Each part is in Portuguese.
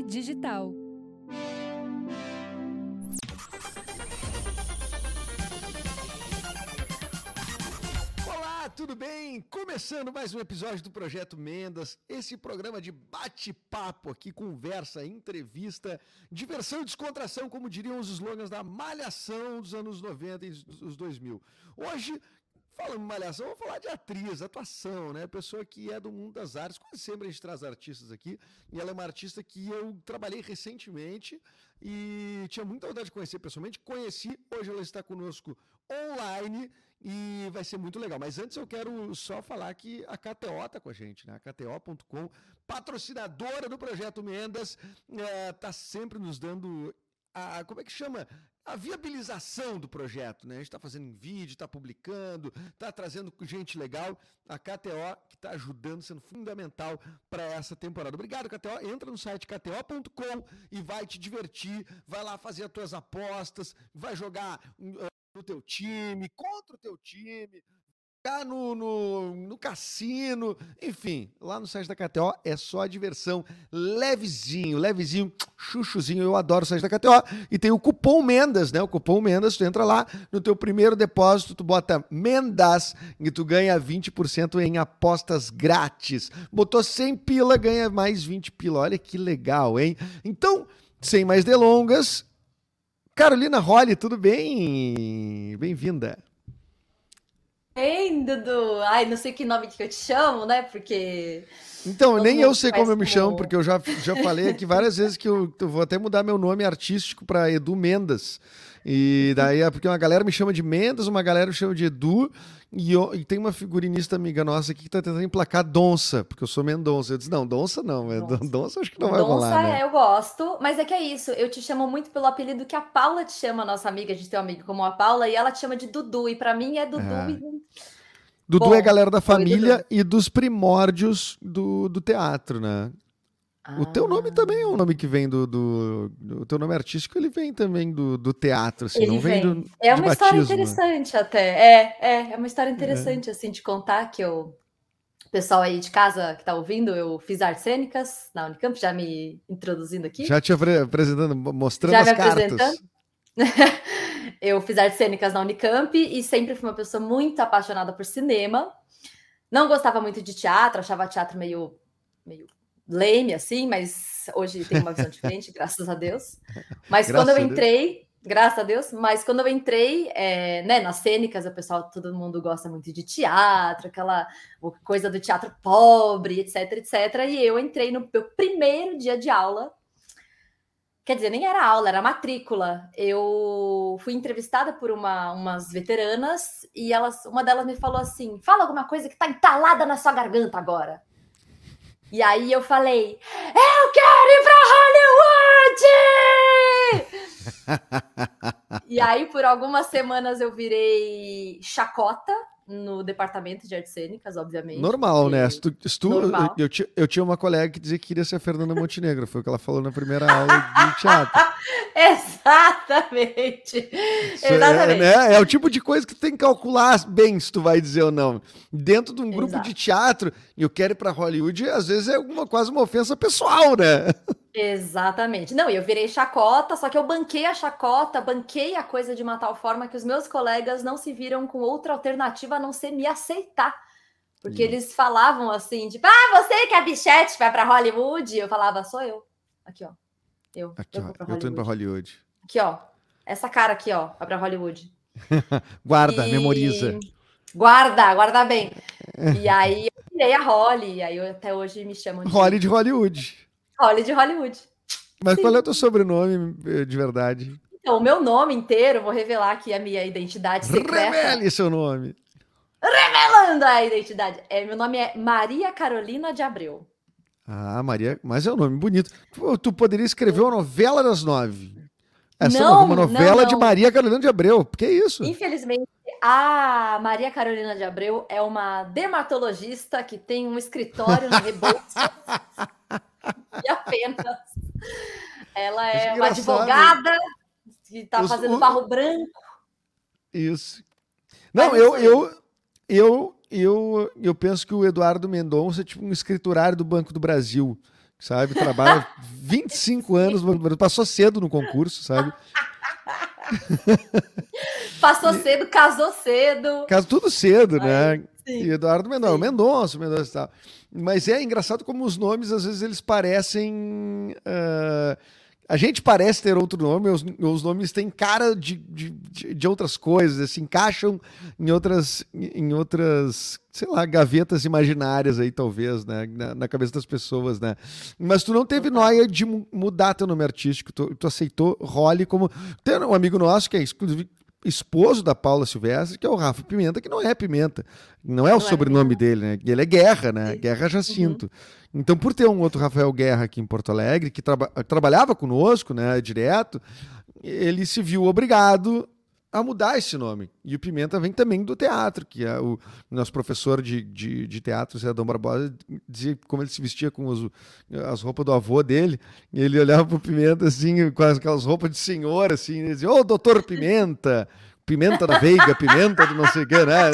Digital. Olá, tudo bem? Começando mais um episódio do Projeto Mendas, esse programa de bate-papo aqui, conversa, entrevista, diversão e descontração, como diriam os slogans da malhação dos anos 90 e dos 2000. Hoje Falando em malhação, vou falar de atriz, atuação, né? Pessoa que é do mundo das artes. Quase sempre a gente traz artistas aqui. E ela é uma artista que eu trabalhei recentemente e tinha muita vontade de conhecer pessoalmente. Conheci, hoje ela está conosco online e vai ser muito legal. Mas antes eu quero só falar que a KTO tá com a gente, né? A KTO.com, patrocinadora do Projeto Mendas, é, tá sempre nos dando a, como é que chama? A viabilização do projeto, né? A gente está fazendo vídeo, está publicando, está trazendo gente legal. A KTO que está ajudando, sendo fundamental para essa temporada. Obrigado, KTO. Entra no site kto.com e vai te divertir, vai lá fazer as tuas apostas, vai jogar uh, no teu time, contra o teu time, jogar no, no, no, cassino, enfim, lá no site da KTO é só diversão, levezinho, levezinho, chuchuzinho, eu adoro o site da KTO, e tem o cupom Mendas, né, o cupom Mendas, tu entra lá, no teu primeiro depósito, tu bota Mendas, e tu ganha 20% em apostas grátis, botou 100 pila, ganha mais 20 pila, olha que legal, hein? Então, sem mais delongas, Carolina Holly, tudo bem? Bem-vinda. Ei, Dudu! Ai, não sei que nome que eu te chamo, né? Porque. Então, nem eu sei como eu me chamo, porque eu já, já falei aqui várias vezes que eu, eu vou até mudar meu nome artístico para Edu Mendas. E daí é porque uma galera me chama de Mendes, uma galera me chama de Edu, e, eu, e tem uma figurinista amiga nossa aqui que tá tentando emplacar Donça, porque eu sou Mendonça. Eu disse, não, Donça não, Donça, Donça acho que não vai Donça rolar. Donça né? eu gosto, mas é que é isso, eu te chamo muito pelo apelido que a Paula te chama, nossa amiga, a gente tem um amigo como a Paula, e ela te chama de Dudu, e para mim é Dudu. É. E... Dudu Bom, é a galera da família e dos primórdios do, do teatro, né? O teu nome ah. também é um nome que vem do, do, do, O teu nome artístico ele vem também do, do teatro, assim, ele não vem, vem. do. É uma história batismo. interessante até. É, é, é uma história interessante, é. assim, de contar que eu. O pessoal aí de casa que tá ouvindo, eu fiz artes cênicas na Unicamp, já me introduzindo aqui. Já te apresentando, mostrando já as me cartas. Apresentando. eu fiz artes cênicas na Unicamp e sempre fui uma pessoa muito apaixonada por cinema. Não gostava muito de teatro, achava teatro meio, meio lame, assim, mas hoje tem uma visão diferente, graças a Deus. Mas graças quando eu entrei, graças a Deus, mas quando eu entrei, é, né, nas cênicas, o pessoal, todo mundo gosta muito de teatro, aquela coisa do teatro pobre, etc, etc. E eu entrei no meu primeiro dia de aula. Quer dizer, nem era aula, era matrícula. Eu fui entrevistada por uma, umas veteranas e elas, uma delas me falou assim: fala alguma coisa que tá entalada na sua garganta agora. E aí eu falei: Eu quero ir para Hollywood! e aí, por algumas semanas, eu virei chacota no departamento de artes cênicas, obviamente. Normal, né? Se tu, se tu, Normal. Eu, eu, eu, tinha uma colega que dizia que queria ser a Fernanda Montenegro, foi o que ela falou na primeira aula de teatro. Exatamente. É, Exatamente. É, né? é, o tipo de coisa que tu tem que calcular bem se tu vai dizer ou não. Dentro de um grupo Exato. de teatro, e eu quero ir para Hollywood, às vezes é quase uma ofensa pessoal, né? Exatamente. Não, eu virei chacota, só que eu banquei a chacota, banquei a coisa de uma tal forma que os meus colegas não se viram com outra alternativa a não ser me aceitar. Porque hum. eles falavam assim, tipo, ah, você que é bichete vai para Hollywood? Eu falava, sou eu. Aqui, ó. Eu. Aqui, eu, ó, eu tô indo pra Hollywood. Aqui, ó. Essa cara aqui, ó, vai pra Hollywood. guarda, e... memoriza. Guarda, guarda bem. e aí eu virei a Holly, e aí eu, até hoje me chamam de. Holly de Hollywood. Holly de Hollywood. Mas Sim. qual é o teu sobrenome eh, de verdade? Então, o meu nome inteiro, vou revelar aqui a minha identidade secreta. Revele seu nome. Revelando a identidade. É, meu nome é Maria Carolina de Abreu. Ah, Maria, mas é um nome bonito. Tu, tu poderia escrever uma novela das nove. Essa não, uma novela não, não. de Maria Carolina de Abreu. Que isso? Infelizmente, a Maria Carolina de Abreu é uma dermatologista que tem um escritório no Rebouças. e apenas. Ela é uma advogada que está fazendo barro branco. Isso. Não, eu, eu, eu, eu, eu penso que o Eduardo Mendonça é tipo um escriturário do Banco do Brasil. sabe? Trabalha 25 anos, passou cedo no concurso, sabe? Passou cedo, casou cedo. Casou tudo cedo, né? Sim. E Eduardo Mendonça, Mendonça, Mendonça e tal. Mas é engraçado como os nomes, às vezes, eles parecem. Uh, a gente parece ter outro nome, os, os nomes têm cara de, de, de, outras coisas, se encaixam em outras, em outras, sei lá, gavetas imaginárias aí, talvez, né? Na, na cabeça das pessoas, né? Mas tu não teve noia de mudar teu nome artístico, tu, tu aceitou Holly como. Tem um amigo nosso que é esposo da Paula Silvestre, que é o Rafa Pimenta, que não é Pimenta. Não é o não é sobrenome é dele, né? Ele é Guerra, né? Guerra Jacinto. Uhum. Então, por ter um outro Rafael Guerra aqui em Porto Alegre, que traba trabalhava conosco, né, direto, ele se viu obrigado a mudar esse nome. E o Pimenta vem também do teatro, que é o nosso professor de, de, de teatro, Zé Dom Barbosa, dizia como ele se vestia com os, as roupas do avô dele, e ele olhava pro Pimenta assim, com aquelas roupas de senhor, assim, e dizia, ô, oh, doutor Pimenta! Pimenta da Veiga, Pimenta do não sei o que, né?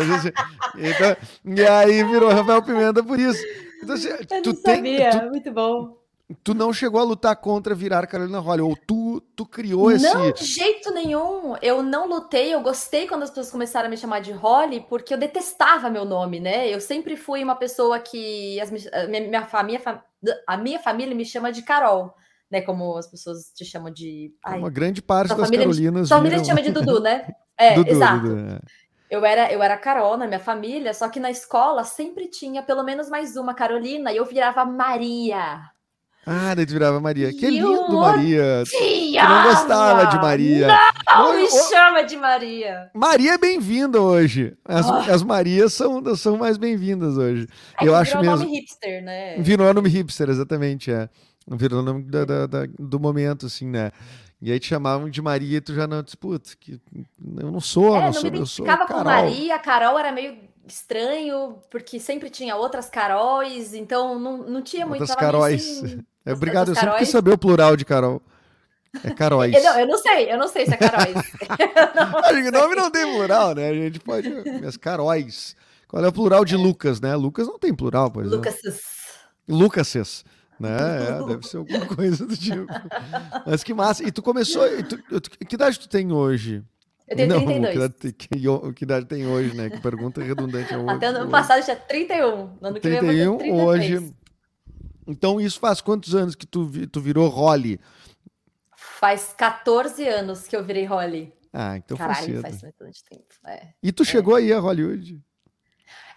Então, e aí virou Rafael Pimenta por isso. Então, assim, Eu tu não tem, sabia, tu, muito bom tu não chegou a lutar contra virar Carolina Holly, ou tu, tu criou esse... Não, de jeito nenhum. Eu não lutei, eu gostei quando as pessoas começaram a me chamar de Holly, porque eu detestava meu nome, né? Eu sempre fui uma pessoa que... As, a, minha, família, a minha família me chama de Carol, né? Como as pessoas te chamam de... Ai, uma grande parte das Carolinas... Sua família te chama de Dudu, né? É, Dudu, exato. Dudu, é. Eu era, eu era Carol na minha família, só que na escola sempre tinha pelo menos mais uma Carolina e eu virava Maria. Ah, daí tu virava Maria. Que lindo, Maria. Tu não gostava de Maria. Não, me chama de Maria. Maria é bem-vinda hoje. As, oh. as Marias são, são mais bem-vindas hoje. É eu acho virou mesmo. nome hipster, né? Virou nome hipster, exatamente, é. Virou nome da, da, da, do momento, assim, né? E aí te chamavam de Maria e tu já não disputa. Que eu não sou, é, não, não sou, me identificava com Maria, a Carol era meio estranho, porque sempre tinha outras Caróis, então não, não tinha muito. Outras Caróis. Assim, é, obrigado, eu sempre quis saber o plural de Carol. É Caróis. Eu não, eu não sei, eu não sei se é Caróis. o nome não tem plural, né? A gente pode. As Caróis. Qual é o plural de é. Lucas, né? Lucas não tem plural, por exemplo. Lucases. Lucases. Né? É, deve ser alguma coisa do tipo. Mas que massa. E tu começou. E tu, que idade tu tem hoje? Eu tenho não, 32. Que idade, que, que idade tem hoje, né? Que pergunta redundante. É Até ano passado tinha 31. No ano que 31, vem hoje. Então, isso faz quantos anos que tu, tu virou Holly? Faz 14 anos que eu virei Holly. Ah, então Caralho, foi cedo. faz bastante tempo. É, e tu é. chegou aí a Hollywood?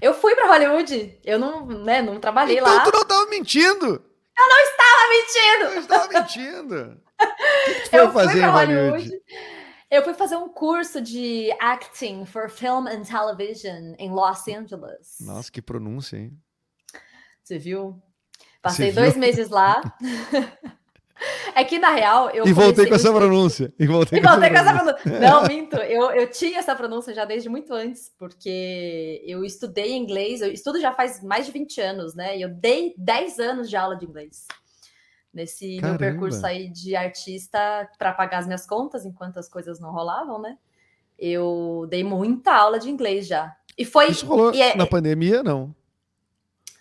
Eu fui para Hollywood. Eu não, né, não trabalhei então, lá. Então tu não estava mentindo. Eu não estava mentindo. Eu estava mentindo. O que tu foi eu fazer em Hollywood? Hollywood? Eu fui fazer um curso de acting for film and television em Los Angeles. Nossa, que pronúncia, hein? Você viu? Passei dois meses lá. É que, na real, eu. E voltei com essa pronúncia. E voltei, e voltei com, essa pronúncia. Não, minto. Eu, eu tinha essa pronúncia já desde muito antes, porque eu estudei inglês. Eu estudo já faz mais de 20 anos, né? E eu dei 10 anos de aula de inglês. Nesse Caramba. meu percurso aí de artista para pagar as minhas contas, enquanto as coisas não rolavam, né? Eu dei muita aula de inglês já. E foi. Isso rolou é, na pandemia, não?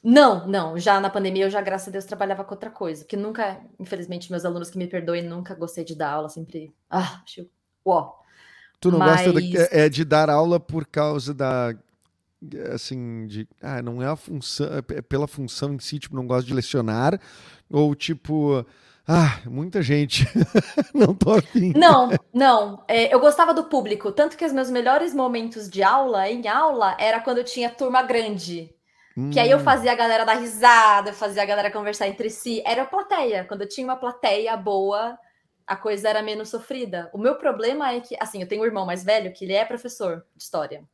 Não, não. Já na pandemia eu já, graças a Deus, trabalhava com outra coisa. Que nunca, infelizmente, meus alunos que me perdoem, nunca gostei de dar aula, sempre. Ah, acho. Uó. Tu não Mas... gosta de, é de dar aula por causa da. Assim, de. Ah, não é a função. É pela função em si, tipo, não gosto de lecionar. Ou tipo. Ah, muita gente. não tô afim. Não, não. É, eu gostava do público. Tanto que os meus melhores momentos de aula, em aula, era quando eu tinha turma grande. Hum. Que aí eu hum. fazia a galera dar risada, fazia a galera conversar entre si. Era a plateia. Quando eu tinha uma plateia boa, a coisa era menos sofrida. O meu problema é que, assim, eu tenho um irmão mais velho que ele é professor de história.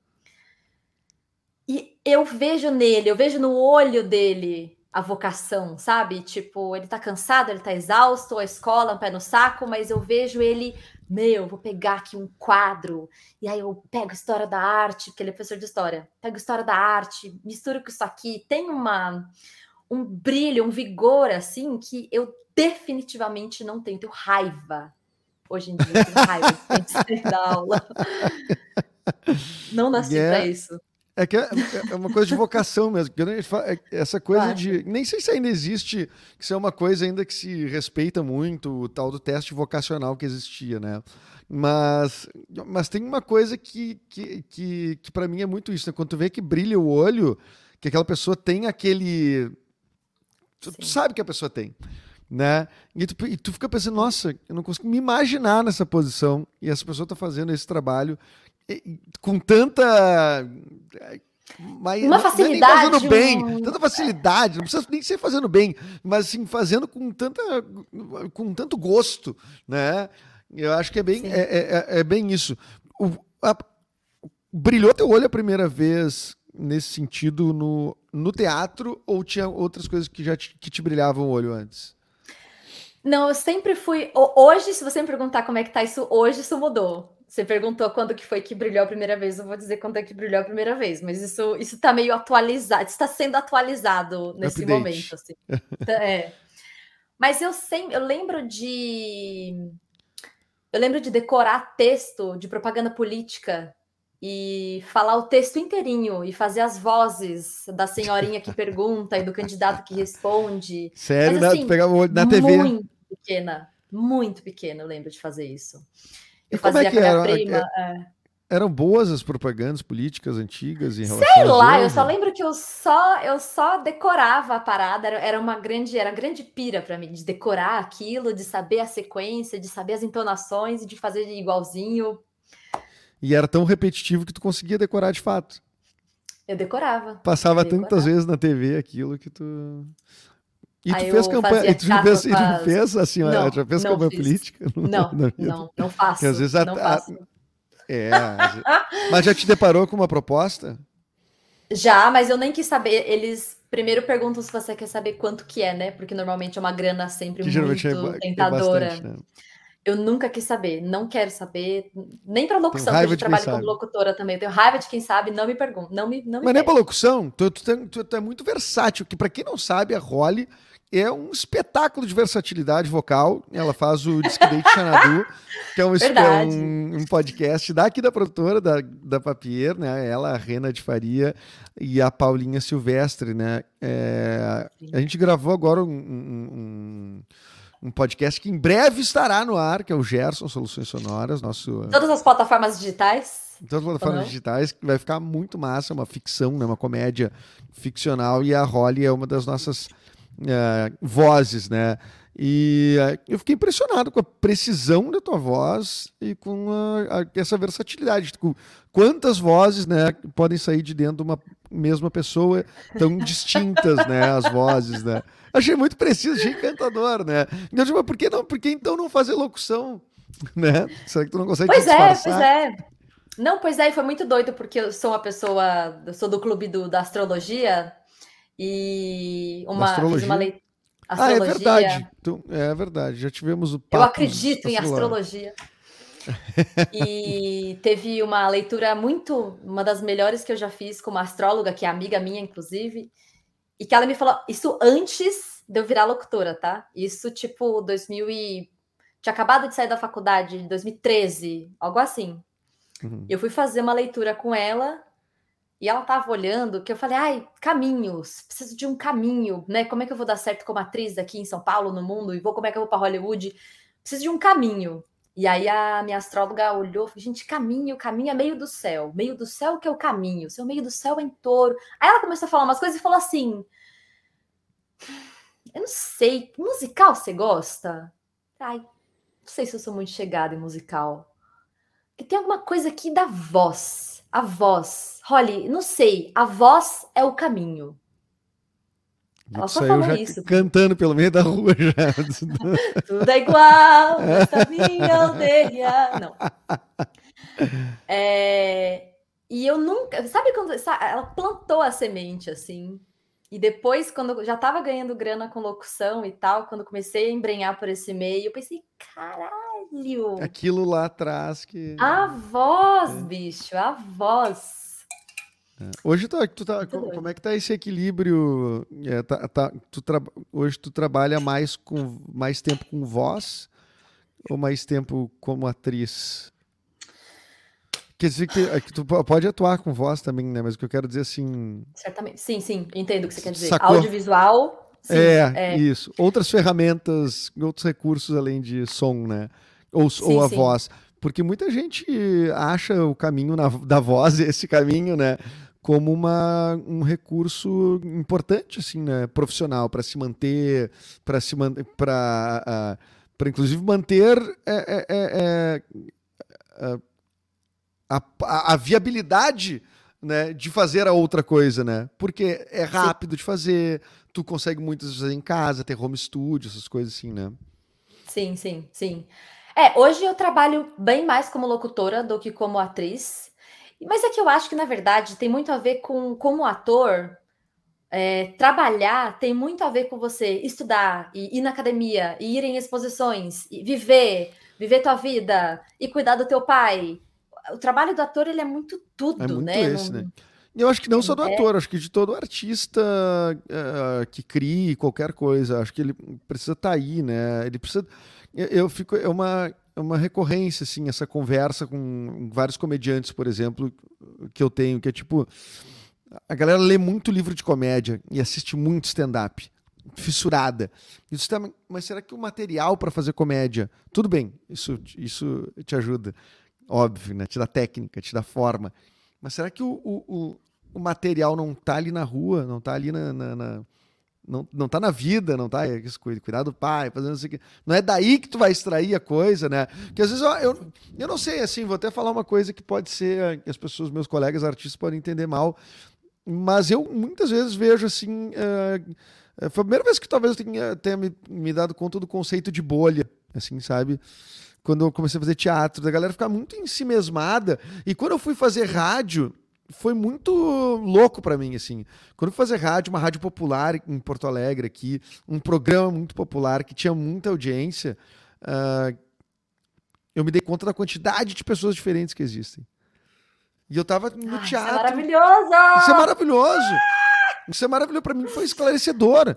E eu vejo nele, eu vejo no olho dele a vocação, sabe? Tipo, ele tá cansado, ele tá exausto, a escola, um pé no saco, mas eu vejo ele meu, vou pegar aqui um quadro, e aí eu pego história da arte, porque ele é professor de história, pego história da arte, misturo com isso aqui, tem uma um brilho, um vigor assim que eu definitivamente não tenho, tenho raiva. Hoje em dia, tenho raiva de da aula. Não nasci yeah. para isso. É que é, é uma coisa de vocação mesmo. É, essa coisa claro. de. Nem sei se ainda existe, que isso é uma coisa ainda que se respeita muito, o tal do teste vocacional que existia, né? Mas, mas tem uma coisa que, que, que, que para mim é muito isso, né? Quando tu vê que brilha o olho, que aquela pessoa tem aquele. Tu, tu sabe que a pessoa tem. Né? E tu, e tu fica pensando, nossa, eu não consigo me imaginar nessa posição. E essa pessoa está fazendo esse trabalho com tanta mas uma facilidade. fazendo bem, um... tanta facilidade, não precisa nem ser fazendo bem, mas assim, fazendo com, tanta, com tanto gosto, né? Eu acho que é bem, é, é, é, é, bem isso. O, a, brilhou teu olho a primeira vez nesse sentido no, no teatro ou tinha outras coisas que já te, que te brilhavam o olho antes? Não, eu sempre fui. Hoje, se você me perguntar como é que tá isso hoje, isso mudou. Você perguntou quando que foi que brilhou a primeira vez, eu vou dizer quando é que brilhou a primeira vez, mas isso isso tá meio atualizado, está sendo atualizado nesse Update. momento, assim. é. Mas eu sempre, eu lembro de eu lembro de decorar texto de propaganda política e falar o texto inteirinho e fazer as vozes da senhorinha que pergunta e do candidato que responde. Sério, Mas, assim, pegava o olho na TV. Muito pequena, muito pequena, eu lembro de fazer isso. Eu e fazia é que era? prima. É, é... Eram boas as propagandas políticas antigas em relação Sei lá, eu só lembro que eu só eu só decorava a parada, era, era uma grande, era grande pira para mim de decorar aquilo, de saber a sequência, de saber as entonações e de fazer igualzinho. E era tão repetitivo que tu conseguia decorar de fato. Eu decorava. Passava eu tantas vezes na TV aquilo que tu e tu fez campanha, e tu, fez, e tu fez assim, não, já fez campanha fiz. política? Não, não, não, não faço. Porque às vezes a, não faço. É, mas já te deparou com uma proposta? Já, mas eu nem quis saber. Eles primeiro perguntam se você quer saber quanto que é, né? Porque normalmente é uma grana sempre que muito é, tentadora. É bastante, né? Eu nunca quis saber, não quero saber, nem para locução, porque eu trabalho como locutora também. Eu tenho raiva de quem sabe, não me pergunta, não me, não me Mas nem para locução, tu, tu, tu, tu, é muito versátil, que para quem não sabe, a Holly é um espetáculo de versatilidade vocal. Ela faz o Disque Date Xanadu, que é um, é um, um, podcast daqui da produtora, da, da Papier, né? Ela, a Rena de Faria e a Paulinha Silvestre, né? É, a gente gravou agora um, um, um, podcast que em breve estará no ar, que é o Gerson Soluções Sonoras, nosso... Todas as plataformas digitais. Todas as plataformas digitais, que vai ficar muito massa, uma ficção, né? uma comédia ficcional, e a Holly é uma das nossas é, vozes, né? E é, eu fiquei impressionado com a precisão da tua voz e com a, a, essa versatilidade. Com quantas vozes né, podem sair de dentro de uma mesma pessoa tão distintas, né? As vozes, né? Achei muito preciso, achei encantador, né? Então, tipo, por que, não, por que então não fazer locução? Né? Será que tu não consegue Pois é, pois é. Não, pois é, foi muito doido, porque eu sou uma pessoa, eu sou do clube do, da astrologia, e uma, astrologia. uma leitura. Ah, é verdade. Então, é verdade. Já tivemos o Eu acredito em astrologia. e teve uma leitura muito, uma das melhores que eu já fiz com uma astróloga, que é amiga minha, inclusive, e que ela me falou, isso antes de eu virar locutora, tá? Isso tipo 2000 e... Tinha acabado de sair da faculdade, em 2013, algo assim. Uhum. Eu fui fazer uma leitura com ela e ela tava olhando que eu falei, ai, caminhos, preciso de um caminho, né? Como é que eu vou dar certo como atriz aqui em São Paulo, no mundo, e vou como é que eu vou para Hollywood? Preciso de um caminho. E aí a minha astróloga olhou, falou, gente, caminho, caminho é meio do céu, meio do céu que é o caminho, seu meio do céu é em touro. Aí ela começou a falar umas coisas e falou assim: Eu não sei, musical você gosta? Ai, não sei se eu sou muito chegada em musical. Porque tem alguma coisa aqui da voz a voz. Holly, não sei, a voz é o caminho. Ela só falou isso. Cantando pelo meio da rua já. Tudo é igual nessa minha aldeia. Não. É, e eu nunca. Sabe quando. Sabe, ela plantou a semente assim. E depois, quando eu já estava ganhando grana com locução e tal, quando comecei a embrenhar por esse meio, eu pensei, caralho! Aquilo lá atrás que. A voz, é. bicho, a voz. É. Hoje tu, tu tá, como é que tá esse equilíbrio? É, tá, tá, tu tra... Hoje tu trabalha mais com mais tempo com voz ou mais tempo como atriz? Quer dizer que, é que, tu pode atuar com voz também, né? Mas o que eu quero dizer assim. Certamente. Sim, sim, entendo o que você quer dizer. Sacou? Audiovisual. Sim, é, é, isso. Outras ferramentas, outros recursos além de som, né? Ou, sim, ou a sim. voz. Porque muita gente acha o caminho na, da voz, esse caminho, né? Como uma, um recurso importante, assim, né? Profissional, para se manter, para se manter, para uh, inclusive manter é, é, é, é a, a, a viabilidade né, de fazer a outra coisa, né? Porque é rápido Sim. de fazer, tu consegue muitas vezes fazer em casa, ter home studio, essas coisas assim, né? Sim, sim, sim. É, hoje eu trabalho bem mais como locutora do que como atriz. Mas é que eu acho que, na verdade, tem muito a ver com como ator. É, trabalhar tem muito a ver com você estudar, e ir na academia, e ir em exposições, e viver, viver tua vida, e cuidar do teu pai, o trabalho do ator ele é muito tudo, é muito né? Esse, né? Eu acho que não só do é. ator, acho que de todo artista uh, que crie qualquer coisa, acho que ele precisa estar tá aí, né? Ele precisa. Eu, eu, fico é uma é uma recorrência assim essa conversa com vários comediantes, por exemplo, que eu tenho, que é tipo a galera lê muito livro de comédia e assiste muito stand-up fissurada. Isso também, mas será que o material para fazer comédia, tudo bem? Isso isso te ajuda óbvio, né? Te dá técnica, te dá forma. Mas será que o, o, o material não tá ali na rua, não tá ali na. na, na não, não tá na vida, não tá? É cuidar do pai, fazendo isso aqui. Não é daí que tu vai extrair a coisa, né? Porque às vezes eu, eu, eu não sei, assim, vou até falar uma coisa que pode ser, que as pessoas, meus colegas artistas podem entender mal, mas eu muitas vezes vejo assim. Uh, foi a primeira vez que talvez eu tenha, tenha me, me dado conta do conceito de bolha, assim, sabe? quando eu comecei a fazer teatro, da galera ficar muito em si mesmada. E quando eu fui fazer rádio, foi muito louco para mim, assim. Quando eu fui fazer rádio, uma rádio popular em Porto Alegre aqui, um programa muito popular que tinha muita audiência, uh, eu me dei conta da quantidade de pessoas diferentes que existem. E eu tava no ah, teatro. Isso é maravilhoso! Isso é maravilhoso! Isso é maravilhoso. Para mim foi esclarecedor.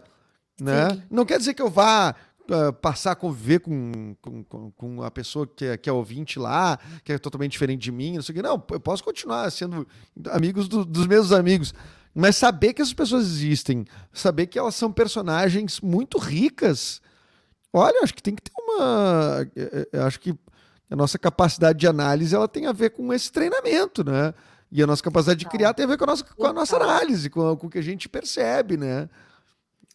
Né? Não quer dizer que eu vá uh, passar a conviver com, com, com a pessoa que é, que é ouvinte lá, que é totalmente diferente de mim, não sei o que. Não, eu posso continuar sendo amigos do, dos meus amigos. Mas saber que essas pessoas existem, saber que elas são personagens muito ricas. Olha, acho que tem que ter uma. Eh, eh, acho que a nossa capacidade de análise ela tem a ver com esse treinamento, né? E a nossa capacidade de criar tem a ver com a nossa, com a nossa análise, com, com o que a gente percebe, né?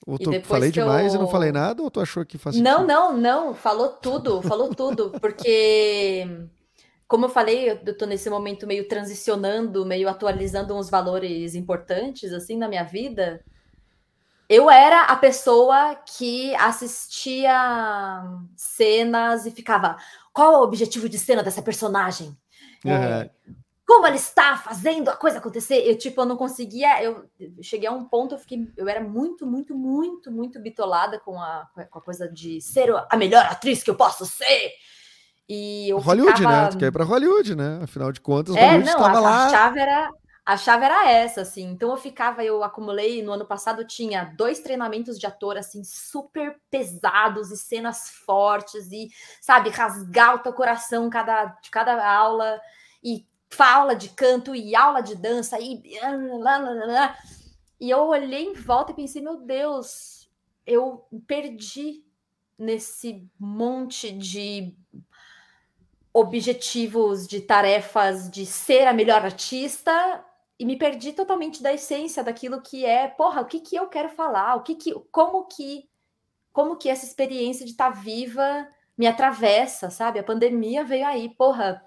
Ou tu falei demais eu... e não falei nada, ou tu achou que faz Não, não, não. Falou tudo, falou tudo. Porque, como eu falei, eu tô nesse momento meio transicionando, meio atualizando uns valores importantes, assim, na minha vida. Eu era a pessoa que assistia cenas e ficava: qual é o objetivo de cena dessa personagem? Uhum. É, como ela está fazendo a coisa acontecer. Eu, tipo, eu não conseguia. Eu cheguei a um ponto, eu fiquei. Eu era muito, muito, muito, muito bitolada com a, com a coisa de ser a melhor atriz que eu posso ser. E eu Hollywood, ficava... né? Tu quer ir pra Hollywood, né? Afinal de contas, é, Hollywood não, estava a, lá. A chave era. A chave era essa, assim. Então eu ficava, eu acumulei no ano passado tinha dois treinamentos de ator assim super pesados e cenas fortes e sabe rasgar o teu coração cada de cada aula e aula de canto e aula de dança e e eu olhei em volta e pensei, meu Deus, eu perdi nesse monte de objetivos, de tarefas de ser a melhor artista e me perdi totalmente da essência daquilo que é, porra, o que que eu quero falar, o que que, como que, como que essa experiência de estar tá viva me atravessa, sabe? A pandemia veio aí, porra,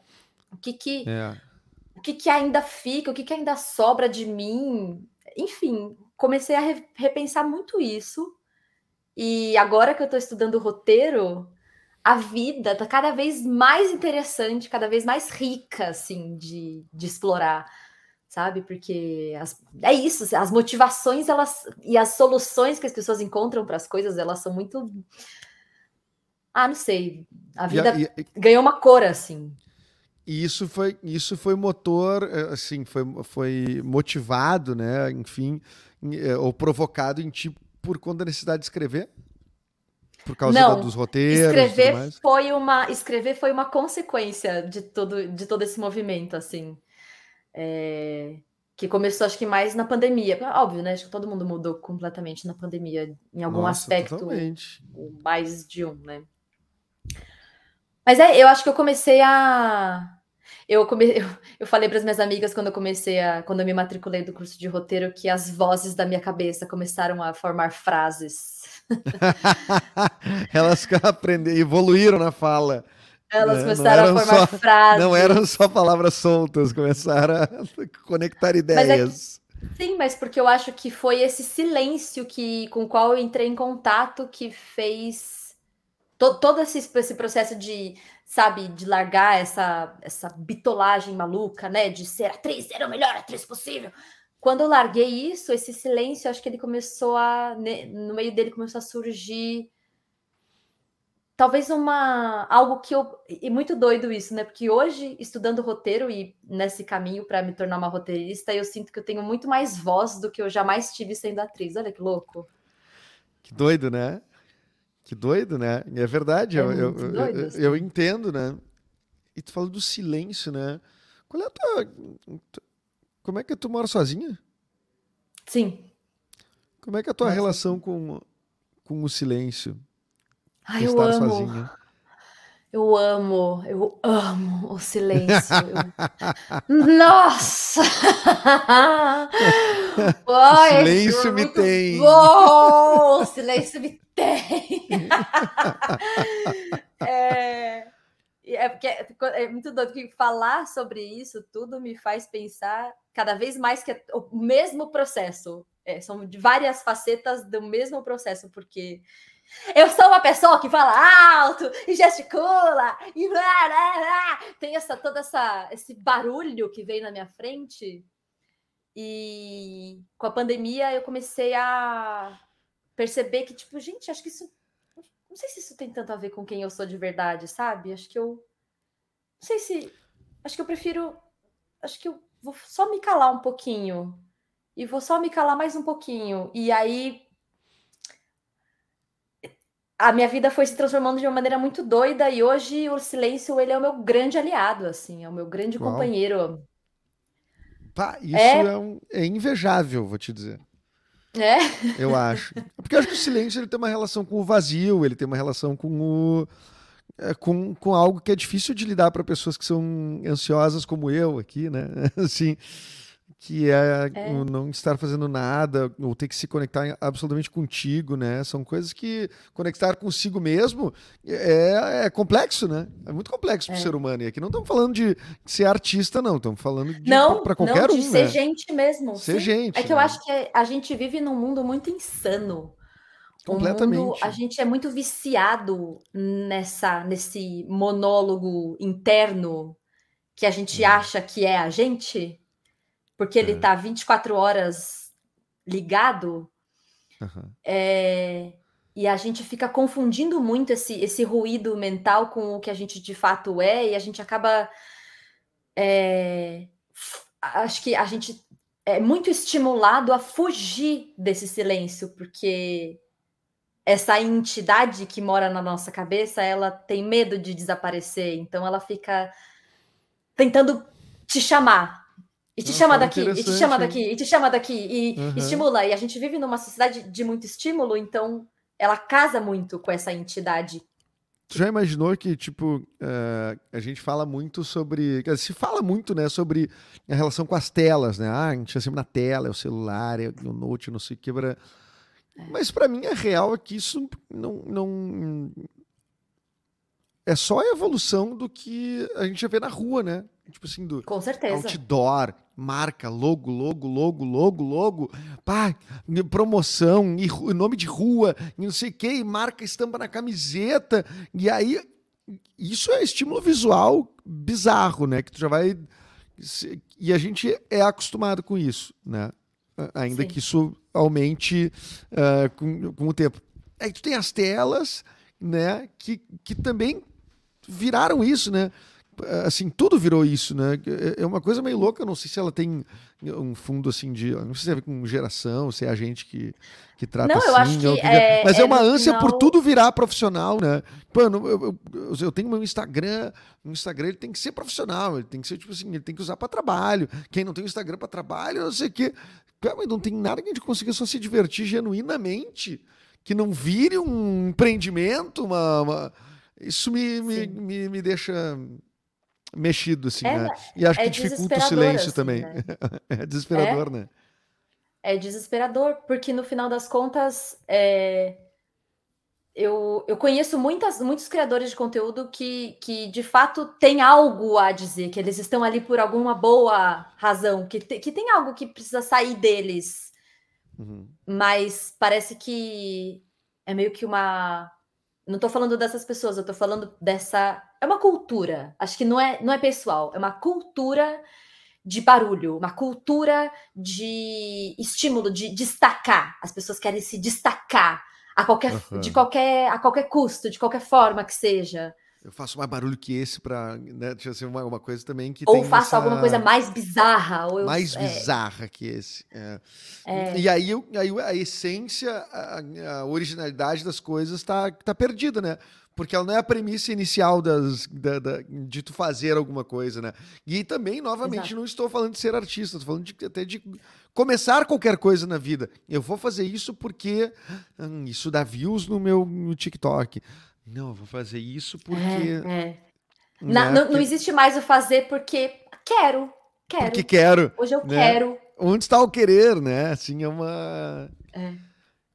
o que que é o que, que ainda fica, o que, que ainda sobra de mim. Enfim, comecei a re repensar muito isso. E agora que eu estou estudando roteiro, a vida está cada vez mais interessante, cada vez mais rica, assim, de, de explorar, sabe? Porque as, é isso, as motivações elas e as soluções que as pessoas encontram para as coisas, elas são muito. Ah, não sei. A vida e, e, ganhou uma cor, assim. E isso foi, isso foi motor, eh, assim, foi, foi motivado, né, enfim, eh, ou provocado em ti por conta da necessidade de escrever? por causa Não, da, dos roteiros escrever foi uma escrever foi uma consequência de todo de todo esse movimento assim É, que começou acho que mais na pandemia óbvio né acho que todo mundo mudou completamente na pandemia em algum Nossa, aspecto totalmente. mais de um né mas é eu acho que eu comecei a eu, come... eu, eu falei para as minhas amigas quando eu comecei a. Quando eu me matriculei do curso de roteiro, que as vozes da minha cabeça começaram a formar frases. Elas aprenderam, evoluíram na fala. Elas né? começaram a formar só- frases. Não eram só palavras soltas, começaram a conectar é ideias. Sim, mas porque eu acho que foi esse silêncio que com o qual eu entrei em contato que fez to- todo esse, esse processo de, sabe, de largar essa, essa bitolagem maluca, né? De ser atriz, ser a melhor atriz possível. Quando eu larguei isso, esse silêncio, acho que ele começou a. ne- No meio dele começou a surgir. Talvez uma. Algo que eu. E muito doido isso, né? Porque hoje, estudando roteiro e nesse caminho para me tornar uma roteirista, eu sinto que eu tenho muito mais voz do que eu jamais tive sendo atriz. Olha que louco. Que doido, né? Que doido, né? É verdade, É eu, eu, muito eu- doido, eu- assim. eu entendo, né? E tu falou do silêncio, né? Qual é a tua. Como é que tu mora sozinha? Sim. Como é que é a tua Moro relação com, com o silêncio? Ai, eu estar amo. sozinha? Eu amo, eu amo o silêncio. eu- Nossa! Esse silêncio é me tem. Bom, o silêncio me tem. é, é porque é, muito doido que falar sobre isso tudo me faz pensar cada vez mais que é o mesmo processo. É, são várias facetas do mesmo processo, porque eu sou uma pessoa que fala alto e gesticula e blá, blá, blá. tem essa todo essa, esse barulho que vem na minha frente. E com a pandemia eu comecei a perceber que, tipo, gente, acho que isso. Não sei se isso tem tanto a ver com quem eu sou de verdade, sabe? Acho que eu. Não sei se. Acho que eu prefiro. Acho que eu vou só me calar um pouquinho. E vou só me calar mais um pouquinho. E aí a minha vida foi se transformando de uma maneira muito doida e hoje o silêncio ele é o meu grande aliado, assim, é o meu grande Uau. companheiro. Pá, isso É. é, um- é invejável, vou te dizer. É, Eu acho. Porque eu acho que o silêncio ele tem uma relação com o vazio, ele tem uma relação com o. é, com, com algo que é difícil de lidar para pessoas que são ansiosas como eu aqui, né? Assim, que é, É. não estar fazendo nada, ou ter que se conectar absolutamente contigo, né? São coisas que conectar consigo mesmo é, é complexo, né? É muito complexo para o É. ser humano. E aqui não estamos falando de ser artista, não. Estamos falando de não, para qualquer não, de um, ser né? gente mesmo. Ser sim. gente. É que eu né? acho que a gente vive num mundo muito insano. O mundo, Completamente. a gente é muito viciado nessa nesse monólogo interno que a gente Uhum. acha que é a gente, porque ele É. tá 24 horas ligado. Aham. É, e a gente fica confundindo muito esse, esse ruído mental com o que a gente de fato é, e a gente acaba. é, acho que a gente é muito estimulado a fugir desse silêncio, porque essa entidade que mora na nossa cabeça, ela tem medo de desaparecer, então ela fica tentando te chamar. E te chama daqui, e te chama daqui, e te chama daqui, e Uhum. estimula. E a gente vive numa sociedade de muito estímulo, então ela casa muito com essa entidade. Tu já imaginou que, tipo, eh, a gente fala muito sobre. Se fala muito, né, sobre a relação com as telas, né? Ah, a gente é sempre na tela, é o celular, é o note, não sei o que. Pra... Mas pra mim, a real é que isso não, não. É só a evolução do que a gente já vê na rua, né? Tipo assim, do Com certeza. outdoor, marca, logo, logo, logo, logo, logo, pá, promoção, e nome de rua, e não sei o que, marca estampa na camiseta, e aí isso é estímulo visual bizarro, né? Que tu já vai. E a gente é acostumado com isso, né? Ainda Sim. que isso aumente ah, com, com o tempo. Aí tu tem as telas, né? Que, que também viraram isso, né? Assim, tudo virou isso, né? É, é uma coisa meio louca, não sei se ela tem um fundo assim de. Não sei se é com geração, se é a gente que, que trata não, assim. Eu acho que é, mas é, é uma ânsia final... por tudo virar profissional, né? Mano, eu, eu, eu tenho meu Instagram, o Instagram ele tem que ser profissional, ele tem que ser, tipo assim, ele tem que usar para trabalho. Quem não tem Instagram para trabalho, não sei o quê. Mas não tem nada que a gente consiga só se divertir genuinamente, que não vire um empreendimento, uma. uma... Isso me, me, me, me deixa mexido, assim, é, né? E acho é que dificulta o silêncio assim, também. Né? é desesperador, é, né? É desesperador, porque no final das contas, é... eu, eu conheço muitas, muitos criadores de conteúdo que, que de fato têm algo a dizer, que eles estão ali por alguma boa razão, que, te, que tem algo que precisa sair deles. Uhum. Mas parece que é meio que uma não estou falando dessas pessoas, eu estou falando dessa. É uma cultura. Acho que não é, não é pessoal, é uma cultura de barulho, uma cultura de estímulo, de destacar. As pessoas querem se destacar a qualquer, uhum. de qualquer, a qualquer custo, de qualquer forma que seja. Eu faço mais barulho que esse para, né, deixa ser uma, uma, coisa também que ou faço essa... alguma coisa mais bizarra, ou eu, mais é... bizarra que esse. É. É. E aí, aí a essência, a, a originalidade das coisas está tá perdida, né? Porque ela não é a premissa inicial das, da, da, de tu fazer alguma coisa, né? E também, novamente, Exato. não estou falando de ser artista, estou falando de, até de começar qualquer coisa na vida. Eu vou fazer isso porque hum, isso dá views no meu no TikTok. Não, eu vou fazer isso porque. É, é. Né, não, não, existe mais o fazer porque quero. Quero. Porque quero. Hoje eu né? quero. Onde está o querer, né? Assim, é uma. É.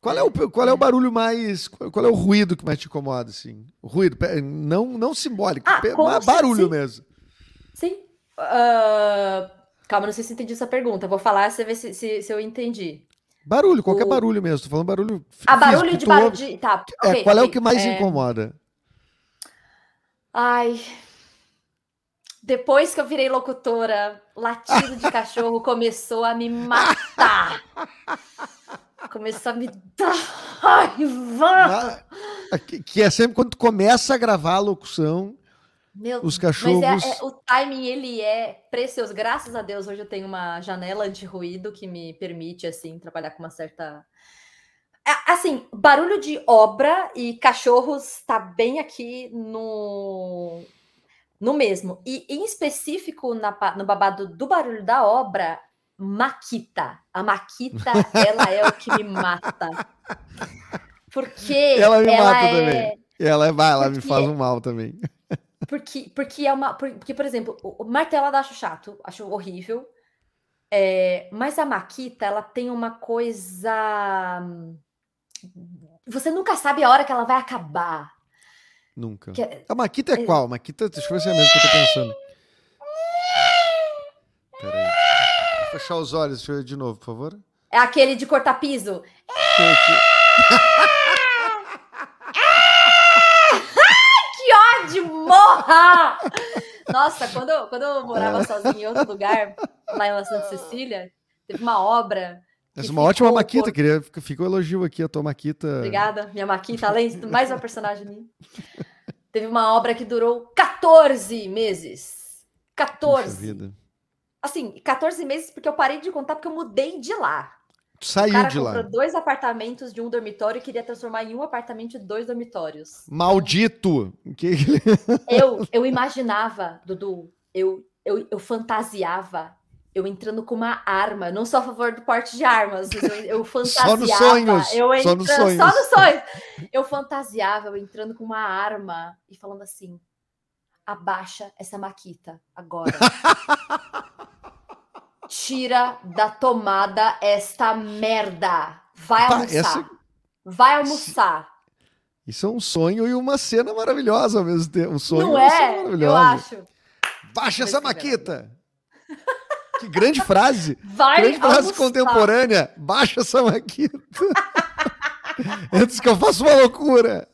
Qual é, o, qual é o barulho mais. Qual é o ruído que mais te incomoda, assim? O ruído, não, não simbólico, ah, mas barulho sim. mesmo. Sim. Uh, calma, não sei se entendi essa pergunta. Vou falar, você vê se, se, se eu entendi. Barulho, qualquer o... barulho mesmo. Tô falando barulho. Ah, barulho de barulho. De... Tá, é, okay, qual okay. é o que mais é... incomoda? Ai. Depois que eu virei locutora, latido de cachorro começou a me matar. começou a me dar raiva. Que é sempre quando tu começa a gravar a locução meu, os cachorros. Mas é, é, o timing ele é precioso. Graças a Deus, hoje eu tenho uma janela anti-ruído que me permite assim trabalhar com uma certa. Assim, barulho de obra e cachorros tá bem aqui no no mesmo. E em específico na, no babado do barulho da obra, Maquita. A Maquita, ela é o que me mata. Porque ela me ela mata é... também. Ela, é, vai, ela me faz um mal também. Porque, porque é uma. Porque, por exemplo, o martelada acho chato, acho horrível. É, mas a Maquita, ela tem uma coisa. Você nunca sabe a hora que ela vai acabar. Nunca. É... A Maquita é, é qual? Maquita, deixa eu ver se é mesmo que eu tô pensando. Peraí. Vou fechar os olhos, deixa eu ver de novo, por favor. É aquele de cortar piso. ódio, morra! Nossa, quando, quando eu morava é. sozinha em outro lugar, lá em Santa Cecília, teve uma obra. Essa é uma ótima Maquita, por... queria, fica o um elogio aqui, a tua Maquita. Obrigada, minha Maquita, além de mais uma personagem minha. Teve uma obra que durou 14 meses. 14. Vida. Assim, 14 meses porque eu parei de contar porque eu mudei de lá. Saiu cara de lá. comprou dois apartamentos de um dormitório e queria transformar em um apartamento de dois dormitórios. Maldito! Eu, eu imaginava, Dudu, eu, eu, eu fantasiava eu entrando com uma arma. Não sou a favor do porte de armas, mas eu, eu fantasiava. só nos sonhos. Eu entra... só nos sonhos. Só nos sonhos. Eu fantasiava, eu entrando com uma arma e falando assim: abaixa essa maquita agora. Tira da tomada esta merda. Vai almoçar. Essa... Vai almoçar. Isso é um sonho e uma cena maravilhosa ao mesmo tempo. Um sonho Não é? Eu acho. Baixa essa maquita. Que grande frase. Vai grande frase almoçar. contemporânea. Baixa essa maquita. Antes que eu faça uma loucura.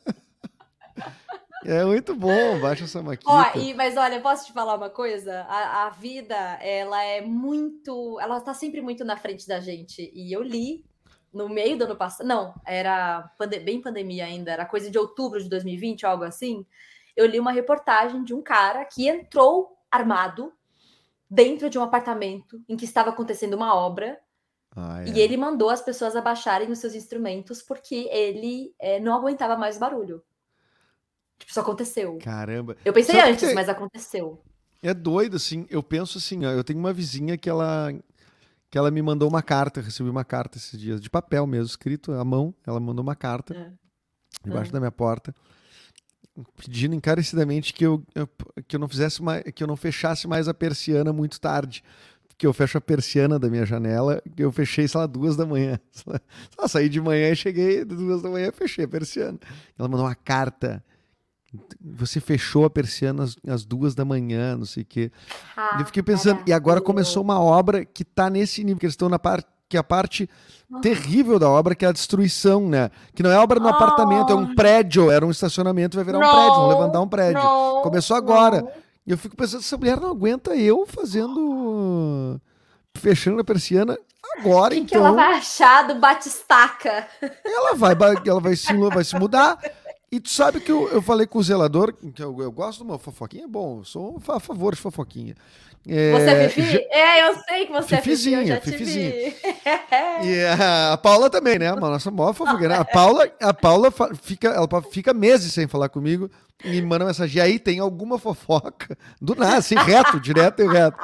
É muito bom, baixa essa maquita. Ó, e, mas olha, posso te falar uma coisa? A, a vida, ela é muito. Ela tá sempre muito na frente da gente. E eu li no meio do ano passado. Não, era pande bem pandemia ainda, era coisa de outubro de 2020, algo assim. eu li uma reportagem de um cara que entrou armado dentro de um apartamento em que estava acontecendo uma obra ah, é. e ele mandou as pessoas abaixarem os seus instrumentos porque ele é, não aguentava mais barulho. Tipo, isso aconteceu. Caramba. Eu pensei Sabe antes, que... mas aconteceu. É doido, assim. Eu penso assim, ó, eu tenho uma vizinha que ela que ela me mandou uma carta, recebi uma carta esses dias, de papel mesmo, escrito à mão. Ela mandou uma carta é. debaixo é. da minha porta, pedindo encarecidamente que eu, eu, que eu não fizesse mais, que eu não fechasse mais a persiana muito tarde. Que eu fecho a persiana da minha janela, eu fechei, sei lá, duas da manhã. Só saí de manhã e cheguei, duas da manhã, fechei a persiana. Ela mandou uma carta você fechou a persiana às, às duas da manhã, não sei o quê. Ah, eu fiquei pensando, e agora começou uma obra que está nesse nível, que eles estão na parte que é a parte terrível da obra, que é a destruição, né? Que não é obra no oh. apartamento, é um prédio, era um estacionamento, vai virar um prédio, vão levantar um prédio. Não, Começou agora. Não. E eu fico pensando, essa mulher não aguenta eu fazendo. fechando a persiana agora, que então. O que ela vai achar do Batistaca? Ela vai, ela vai se, vai se mudar. E tu sabe que eu, eu falei com o zelador, que eu, eu gosto de uma fofoquinha, é bom, sou a favor de fofoquinha. É, você é Fifi? Já... É, eu sei que você Fifizinha, é Fifi, eu já Fifizinha. e a, a Paula também, né? A nossa maior fofoqueira. A Paula, a Paula fica, ela fica meses sem falar comigo e me manda mensagem. E aí tem alguma fofoca? Do nada, assim, reto, direto e reto.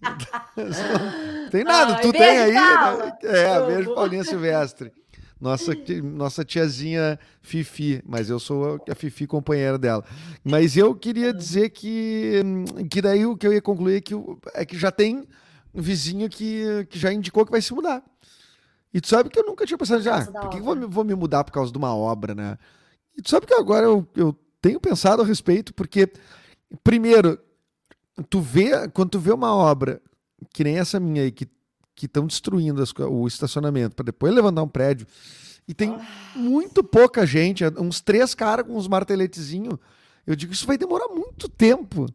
Não tem nada, Ai, tu tem aí. Né? É, beijo Paulinha Silvestre. Nossa, nossa tiazinha Fifi, mas eu sou a Fifi companheira dela. Mas eu queria dizer que, que daí o que eu ia concluir é que, é que já tem um vizinho que, que já indicou que vai se mudar. E tu sabe que eu nunca tinha pensado, já, ah, por que, que vou, vou me mudar por causa de uma obra, né? E tu sabe que agora eu, eu tenho pensado a respeito, porque, primeiro, tu vê, quando tu vê uma obra que nem essa minha aí, que que estão destruindo as, o estacionamento para depois levantar um prédio. E tem ah. muito pouca gente, uns três caras com uns marteletezinhos. Eu digo, isso vai demorar muito tempo.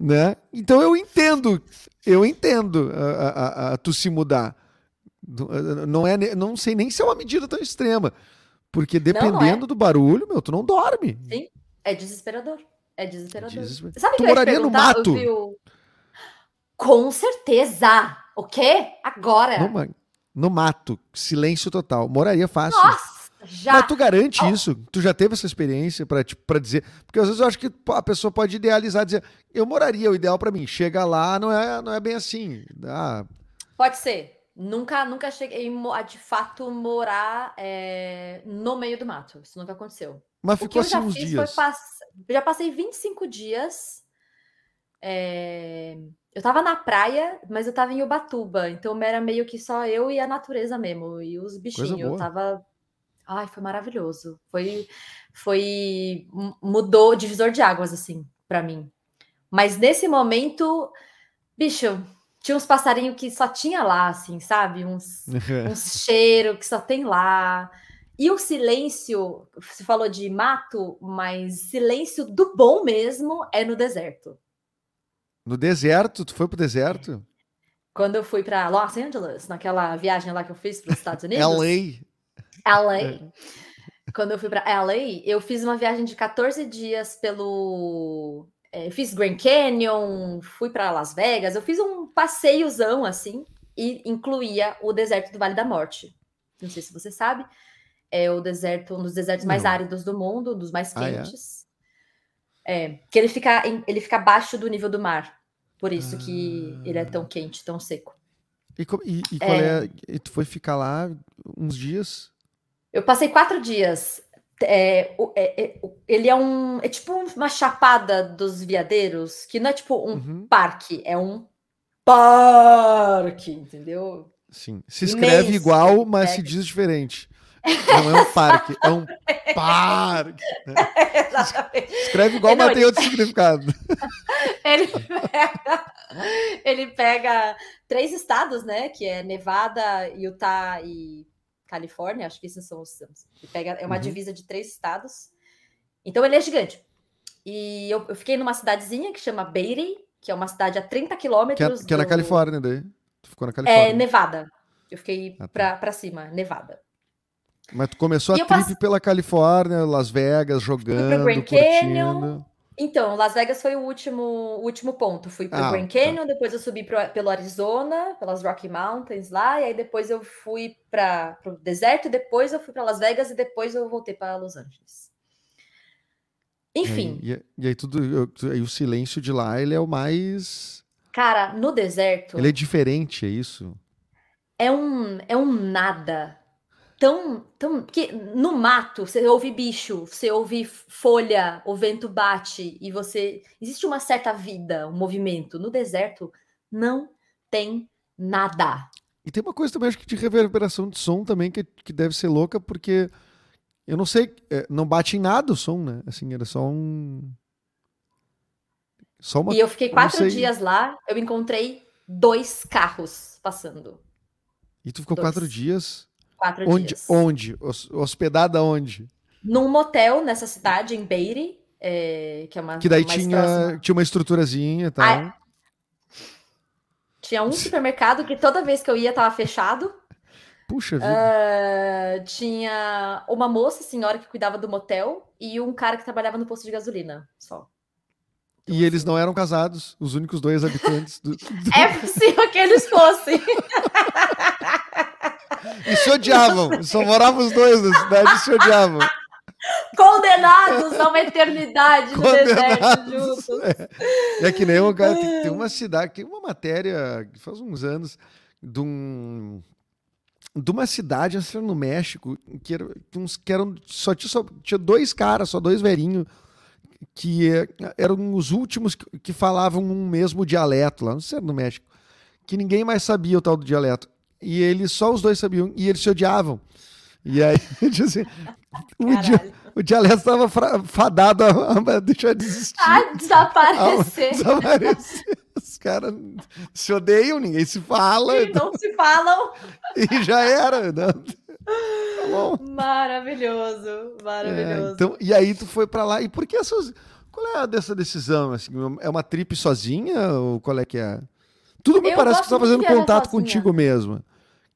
Né? Então eu entendo, eu entendo a, a, a, tu se mudar. Não, é, não sei nem se é uma medida tão extrema. Porque dependendo não, não é. do barulho, meu, tu não dorme. Sim, é desesperador. É desesperador. Desesper... Sabe tu moraria no mato? Com certeza. O quê? Agora? No, no mato, silêncio total. Moraria fácil. Nossa, já. Mas tu garante oh. isso? Tu já teve essa experiência para tipo, dizer? Porque às vezes eu acho que a pessoa pode idealizar, dizer, eu moraria, o ideal para mim. Chega lá, não é, não é bem assim. Ah. Pode ser. Nunca, nunca cheguei a de fato morar é, no meio do mato. Isso nunca aconteceu. Mas ficou assim uns dias. Pass... Já passei 25 dias. É... Eu tava na praia, mas eu tava em Ubatuba, então era meio que só eu e a natureza mesmo, e os bichinhos. Eu tava. Ai, foi maravilhoso. Foi. Foi. Mudou divisor de águas, assim, para mim. Mas nesse momento, bicho, tinha uns passarinhos que só tinha lá, assim, sabe? Uns, uns cheiros que só tem lá. E o silêncio, você falou de mato, mas silêncio do bom mesmo é no deserto. No deserto? Tu foi pro deserto? Quando eu fui para Los Angeles, naquela viagem lá que eu fiz para os Estados Unidos. LA. LA. É. Quando eu fui para LA, eu fiz uma viagem de 14 dias pelo. É, fiz Grand Canyon, fui para Las Vegas, eu fiz um passeiozão assim e incluía o deserto do Vale da Morte. Não sei se você sabe, é o deserto, um dos desertos mais Não. áridos do mundo, um dos mais quentes. Ah, é? é? que ele fica, ele fica abaixo do nível do mar. Por isso que ele é tão quente, tão seco. E, e, e qual é. é. E tu foi ficar lá uns dias? Eu passei quatro dias. É, é, é, ele é um. É tipo uma chapada dos veadeiros, que não é tipo um uhum. parque, é um parque, entendeu? Sim. Se escreve Imenso, igual, mas se diz diferente. Não é um parque, é um parque. Exatamente. Escreve igual, mas tem outro significado. Ele pega, ele pega três estados, né? Que é Nevada, Utah e Califórnia. Acho que esses são os. Ele pega, é uma uhum. divisa de três estados. Então ele é gigante. E eu, eu fiquei numa cidadezinha que chama Beatty, que é uma cidade a 30 quilômetros. Que, é, que do... é na Califórnia, daí. Tu ficou na Califórnia. É, Nevada. Eu fiquei ah, tá. pra, pra cima, Nevada. Mas tu começou E a trip passe- pela Califórnia, Las Vegas, jogando, Grand. Canyon. Então, Las Vegas foi o último, o último ponto. Fui pro Ah, Grand tá. Canyon, depois eu subi pro, pelo Arizona, pelas Rocky Mountains lá, e aí depois eu fui para o deserto, e depois eu fui para Las Vegas e depois eu voltei para Los Angeles. Enfim, E, aí- e aí tudo, eu- aí o silêncio de lá, ele é o mais, cara, no deserto ele é diferente, é isso? é um é um nada tão tão que no mato você ouve bicho, você ouve folha, o vento bate e você existe uma certa vida, um movimento. No deserto não tem nada. E tem uma coisa também, acho que de reverberação de som também, que, que deve ser louca, porque eu não sei, é, não bate em nada o som, né? Assim, era só um. Só uma. E eu fiquei quatro sei. dias lá, eu encontrei dois carros passando. E tu ficou dois. quatro dias. Quatro Onde? dias. Onde? Hos- Hospedada onde? Num motel nessa cidade, em Beire, é, que é uma Que daí tinha, próxima. tinha uma estruturazinha e tal. Ah, Tinha um supermercado que toda vez que eu ia tava fechado. Puxa vida. Ah, tinha uma moça, senhora, que cuidava do motel e um cara que trabalhava no posto de gasolina. Só. Então, e eles assim, não eram casados, os únicos dois habitantes do. É possível que eles fossem. E se odiavam. Só moravam os dois na cidade e se odiavam. Condenados a uma eternidade no deserto juntos. É, É que nem um cara. Tem, tem uma cidade, tem uma matéria faz uns anos de um. De uma cidade, acho que no México, que, era, uns, que eram. Só tinha, só tinha dois caras, só dois velhinhos, que eh, eram os últimos que, que falavam um mesmo dialeto lá, não sei se era no México, que ninguém mais sabia o tal do dialeto. E eles, só os dois sabiam, e eles se odiavam. E aí, assim, o, dia- o dialeto estava fadado a, a deixar de existir. Ah, desaparecer. Desaparecer. Os caras se odeiam, ninguém se fala E não se falam. e já era. Né? Tá bom. Maravilhoso, É, maravilhoso. então, e aí tu foi pra lá. E por que essas. Qual é a dessa decisão? Assim, é uma trip sozinha? Ou qual é que é? Tudo me Eu parece que tu tá fazendo contato sozinha. contigo mesmo.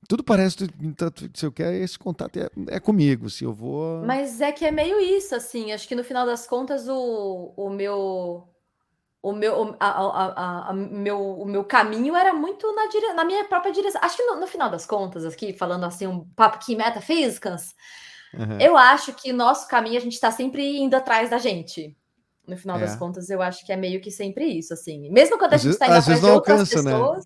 Tudo parece que se eu quero esse contato é, é comigo. Se eu vou. Mas é que é meio isso, assim. Acho que no final das contas, o, o meu. O meu, o- a, a- a- meu, o meu caminho era muito na, dire... na minha própria direção. Acho que no, no final das contas, aqui, falando assim, um papo aqui metafísicas, Aham. eu acho que nosso caminho a gente tá sempre indo atrás da gente. No final É. das contas, eu acho que é meio que sempre isso, assim. Mesmo quando a gente vezes- tá indo às vezes atrás de não outras alcança, né?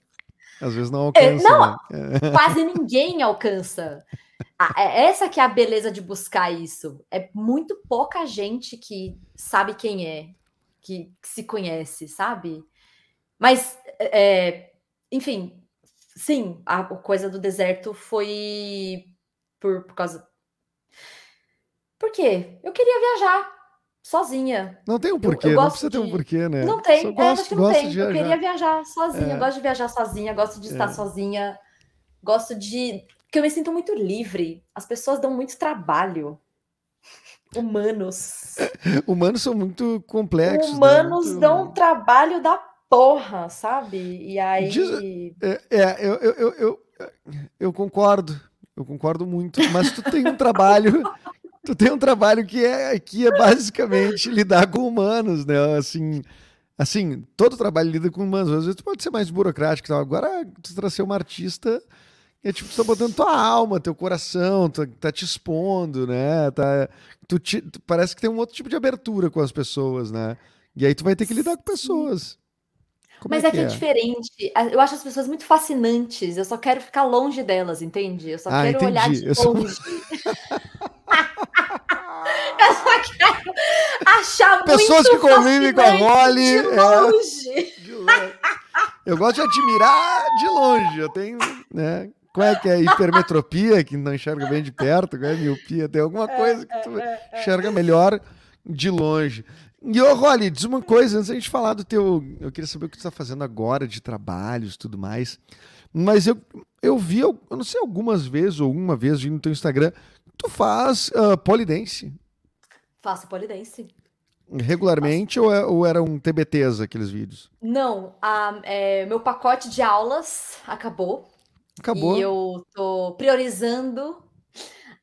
Às vezes não alcança. não, né? quase ninguém alcança. A- é Essa que é a beleza de buscar isso. É muito pouca gente que sabe quem é, que, que se conhece, sabe? Mas, é, enfim, sim, a, a coisa do deserto foi por, por causa. Por quê? Eu queria viajar sozinha. Não tem um porquê, eu não gosto precisa ter um de- porquê, né? Não tem, Só é, gosto, acho que não gosto tem. de Eu queria viajar sozinha, É. eu gosto de viajar sozinha, gosto de estar É. sozinha, gosto de. Porque eu me sinto muito livre. As pessoas dão muito trabalho. Humanos. Humanos são muito complexos. né? Humanos Muito- dão um trabalho da porra, sabe? E aí. Diz- É, é, eu, eu, eu, eu, eu concordo, eu concordo muito, mas tu tem um trabalho, tu tem um trabalho que é, que é basicamente lidar com humanos, né? Assim, assim, todo trabalho lida com humanos, às vezes tu pode ser mais burocrático e tal, agora tu tra- ser uma artista, é tipo, tu tá botando tua alma, teu coração, tá, tá te expondo, né? Tá, tu, te- tu- parece que tem um outro tipo de abertura com as pessoas, né? E aí tu vai ter que lidar com pessoas. Como Mas é que é diferente. A- Eu acho as pessoas muito fascinantes. Eu só quero ficar longe delas, entende? Eu só Ah, quero olhar entendi. de Eu longe. Eu só quero achar Pessoas muito que convivem com a Rolly, de é. longe. De longe. Eu gosto de admirar de longe. Eu tenho, né? Qual é que é hipermetropia, que não enxerga bem de perto? Qual é miopia? Tem alguma coisa que tu enxerga melhor de longe. E, ô, Rolly, diz uma coisa, antes da gente falar do teu... Eu queria saber o que tu tá fazendo agora de trabalhos e tudo mais. Mas eu, eu vi, eu não sei, algumas vezes, ou uma vez, vi no teu Instagram, tu faz uh, polidense Faço polidense. regularmente ou, é- ou era um TBTs aqueles vídeos? Não, a- é, meu pacote de aulas acabou. Acabou. E eu tô priorizando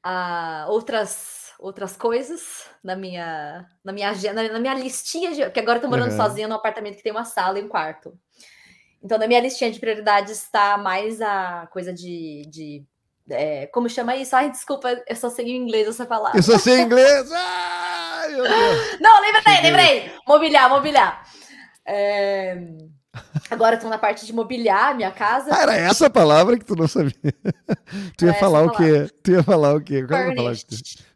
a outras outras coisas na minha na minha agenda, na minha listinha de, porque agora eu tô morando Aham. sozinha num apartamento que tem uma sala e um quarto. Então, na minha listinha de prioridades está mais a coisa de, de é, como chama isso? Ai, desculpa, eu só sei em inglês essa palavra. Eu só sei inglês. Ai. Não, lembrei, lembrei. Mobiliar, mobiliar. É, Agora estou na parte de mobiliar a minha casa. Ah, era essa palavra que tu não sabia. Tu ia falar essa o quê? Tu ia falar o quê? Qual era a palavra.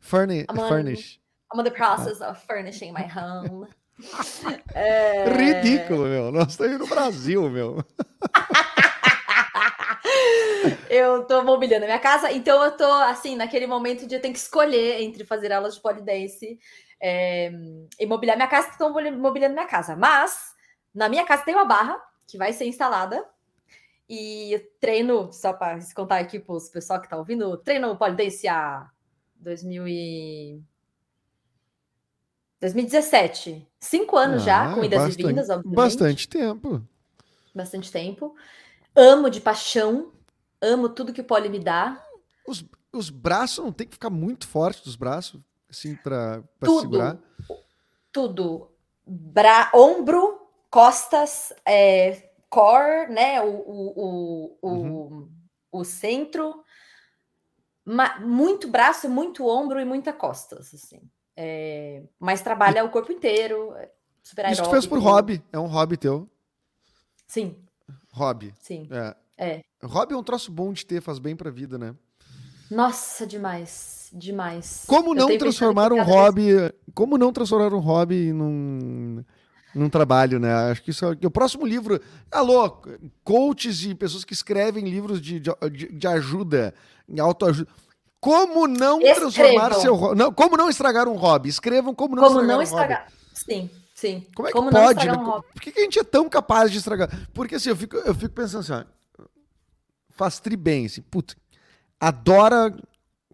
Furni... I'm on- Furnish. I'm in the process of furnishing my home. É, Ridículo, meu. Nós estamos no Brasil, meu. Eu tô mobiliando a minha casa, então eu tô assim, naquele momento de eu tenho que escolher entre fazer aulas de polidense é, e mobiliar minha casa, tô mobiliando minha casa. Mas na minha casa tem uma barra que vai ser instalada. E treino, só para contar aqui para o pessoal que tá ouvindo, treino polidense há 2000 e... 2017. Cinco anos já, Ah, com idas bastante- e vindas, obviamente Bastante tempo. bastante tempo. Amo de paixão, amo tudo que o poli me dá. Os, os braços não tem que ficar muito forte dos braços, assim, Tudo. segurar. Tudo. Bra ombro, costas, é, core, né? O, o, o, o, Uhum. o centro. Muito braço, muito ombro e muita costas, assim. É, mas trabalha o corpo inteiro. é Super Isso tu fez por aeróbico. hobby. É um hobby teu. Sim, Hobby. sim. É. É. Hobby é um troço bom de ter, faz bem pra vida, né? Nossa, demais. Demais. Como não transformar um cada vez- hobby. Como não transformar um hobby num, num trabalho, né? Acho que isso é. O próximo livro. Alô, coaches e pessoas que escrevem livros de, de, de ajuda, em autoajuda. Como não Escrevam. transformar seu hobby. Não, como não estragar um hobby? Escrevam como não Como estragar não um hobby. estragar. Sim, sim. Como é que Como não pode, estragar né? um hobby? Por que, que a gente é tão capaz de estragar? Porque assim, eu fico, eu fico pensando assim, ó, faz tri bem, assim, puta, adora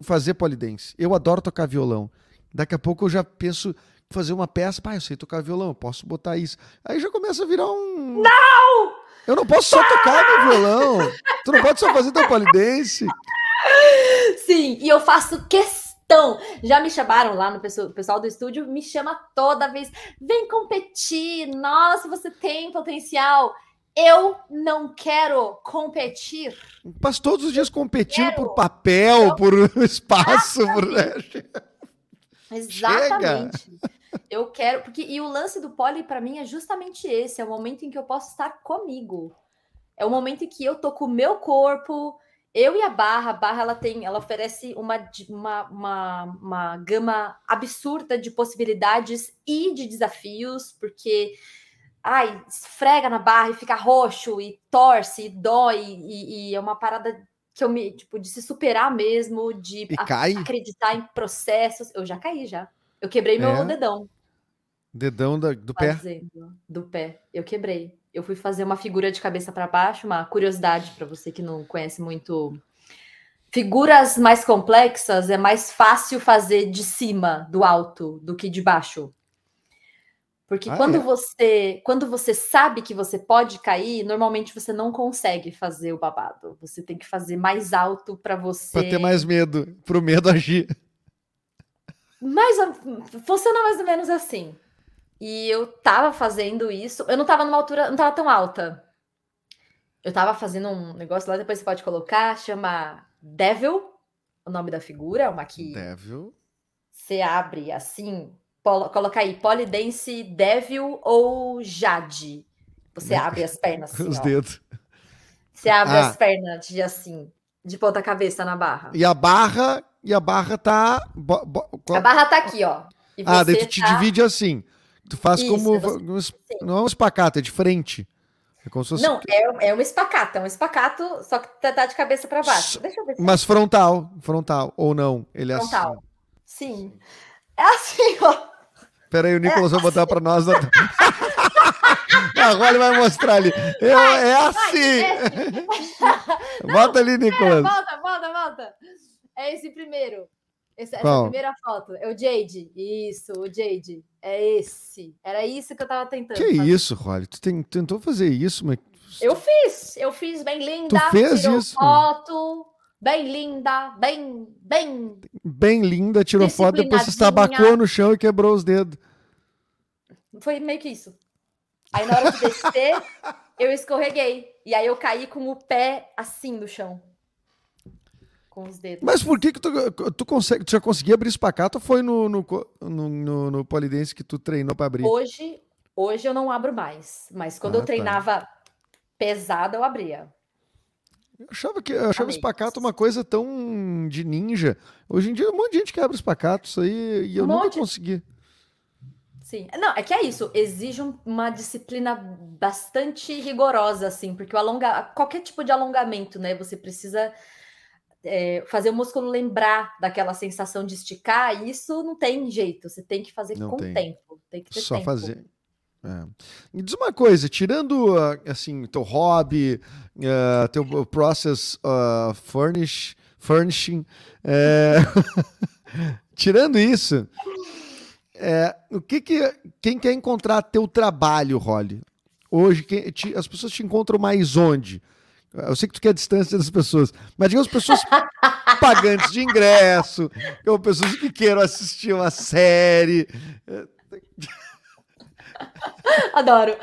fazer polidense. Eu adoro tocar violão. Daqui a pouco eu já penso fazer uma peça, pá, eu sei tocar violão, eu posso botar isso. Aí já começa a virar um... Não! Eu não posso só tocar meu violão. Tu não pode só fazer teu polidense. Sim, e eu faço questão. Já me chamaram lá no pessoal, do estúdio, me chama toda vez. Vem competir. Nossa, você tem potencial. Eu não quero competir. Mas todos os dias competindo Quero. por papel, por espaço, por... né? Exatamente. Eu quero, porque e o lance do pole para mim é justamente esse, é o momento em que eu posso estar comigo. É o momento em que eu tô com o meu corpo, eu e a barra, a barra ela tem, ela oferece uma, uma, uma, uma gama absurda de possibilidades e de desafios, porque ai, esfrega na barra e fica roxo e torce e dói e, e é uma parada que eu me, tipo, de se superar mesmo, de a- acreditar em processos. Eu já caí já. Eu quebrei meu É? dedão dedão da- do pé. fazendo do pé. Eu quebrei. Eu fui fazer uma figura de cabeça para baixo, uma curiosidade para você que não conhece muito. Figuras mais complexas é mais fácil fazer de cima, do alto, do que de baixo. Porque Ah, quando é? você quando você sabe que você pode cair, normalmente você não consegue fazer o babado. Você tem que fazer mais alto para você Pra ter mais medo, pro medo agir. Mais ou- funciona mais ou menos assim. E eu tava fazendo isso. Eu não tava numa altura, não tava tão alta. Eu tava fazendo um negócio lá, depois você pode colocar, chama Devil, o nome da figura, é uma que Devil. você abre assim, polo- coloca aí Polidense Devil ou Jade. Você abre as pernas assim, Os ó. dedos. Você abre Ah. as pernas de assim, de ponta cabeça na barra. E a barra, e a barra tá. bo- bo- qual- A barra tá aqui, ó. Ah, daí tu te tá- divide assim. Tu faz Isso, como. você- es- Não é um espacato, é de frente. É como se fosse. Não, é, é um espacato, é um espacato, só que tá, tá de cabeça para baixo. Deixa eu ver se Mas frontal. Frontal. Ou não. Ele é frontal. assim. Sim. É assim, ó. Pera aí, o Nicolas vai botar pra nós. na- Agora ele vai mostrar ali. É, é assim. Bota ali, É, Nicolas. volta, volta, volta. É esse primeiro. Essa Qual? primeira foto. É o Jade. Isso, o Jade. É esse. Era isso que eu tava tentando. Que fazer. isso, Rolly? Tu tem- tentou fazer isso, mas. Eu fiz. Eu fiz bem linda. Tu fez tirou isso? foto. bem linda, bem, bem. Bem linda, tirou foto, depois se estabacou no chão e quebrou os dedos. Foi meio que isso. Aí na hora de descer, eu escorreguei. E aí eu caí com o pé assim no chão. Com os dedos. Mas por que, que tu, tu, consegue, tu já conseguia abrir espacato ou foi no, no, no, no, no polidense que tu treinou para abrir? Hoje, hoje eu não abro mais. Mas quando ah, eu tá. treinava tá. pesado, eu abria. Eu achava que eu achava espacato uma coisa tão de ninja. Hoje em dia, um monte de gente quebra espacato, isso aí, e eu um nunca monte. consegui. Sim. Não, é que é isso. Exige uma disciplina bastante rigorosa, assim, porque o alonga... qualquer tipo de alongamento, né? Você precisa é, fazer o músculo lembrar daquela sensação de esticar, e isso não tem jeito. Você tem que fazer não com tem. tempo. Tem que ter Só tempo. fazer. É. Me diz uma coisa, tirando ah, assim teu hobby, uh, teu process uh, furnish, furnishing, é... tirando isso, é, o que que quem quer encontrar teu trabalho, Holly? Hoje quem, te, as pessoas te encontram mais onde? Eu sei que tu quer a distância das pessoas, mas digamos pessoas pagantes de ingresso, ou pessoas que queiram assistir uma série. Adoro.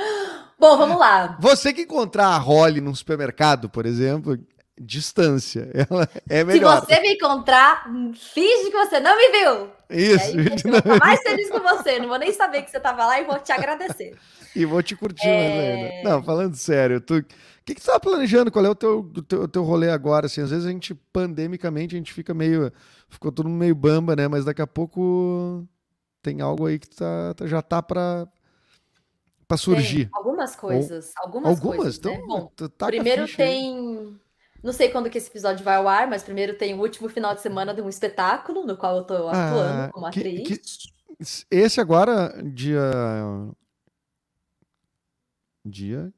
Bom, vamos lá. Você que encontrar a Holly num supermercado, por exemplo, distância, ela é melhor. Se você me encontrar, finge que você não me viu. Isso. Aí, eu vou ficar mais feliz com você. Não vou nem saber que você estava lá e vou te agradecer. E vou te curtir é... mais ainda. Não, falando sério, tu... o que, que tu tá planejando? Qual é o teu, teu, teu rolê agora? Assim, às vezes a gente, pandemicamente, a gente fica meio. Ficou todo mundo meio bamba, né? Mas daqui a pouco tem algo aí que tá, já tá para para surgir. Tem algumas coisas. Ou, algumas, algumas coisas. Então, né? Bom, tá primeiro tem. Não sei quando que esse episódio vai ao ar, mas primeiro tem o último final de semana de um espetáculo no qual eu tô atuando ah, como atriz. Que, que, esse agora, dia. Dia.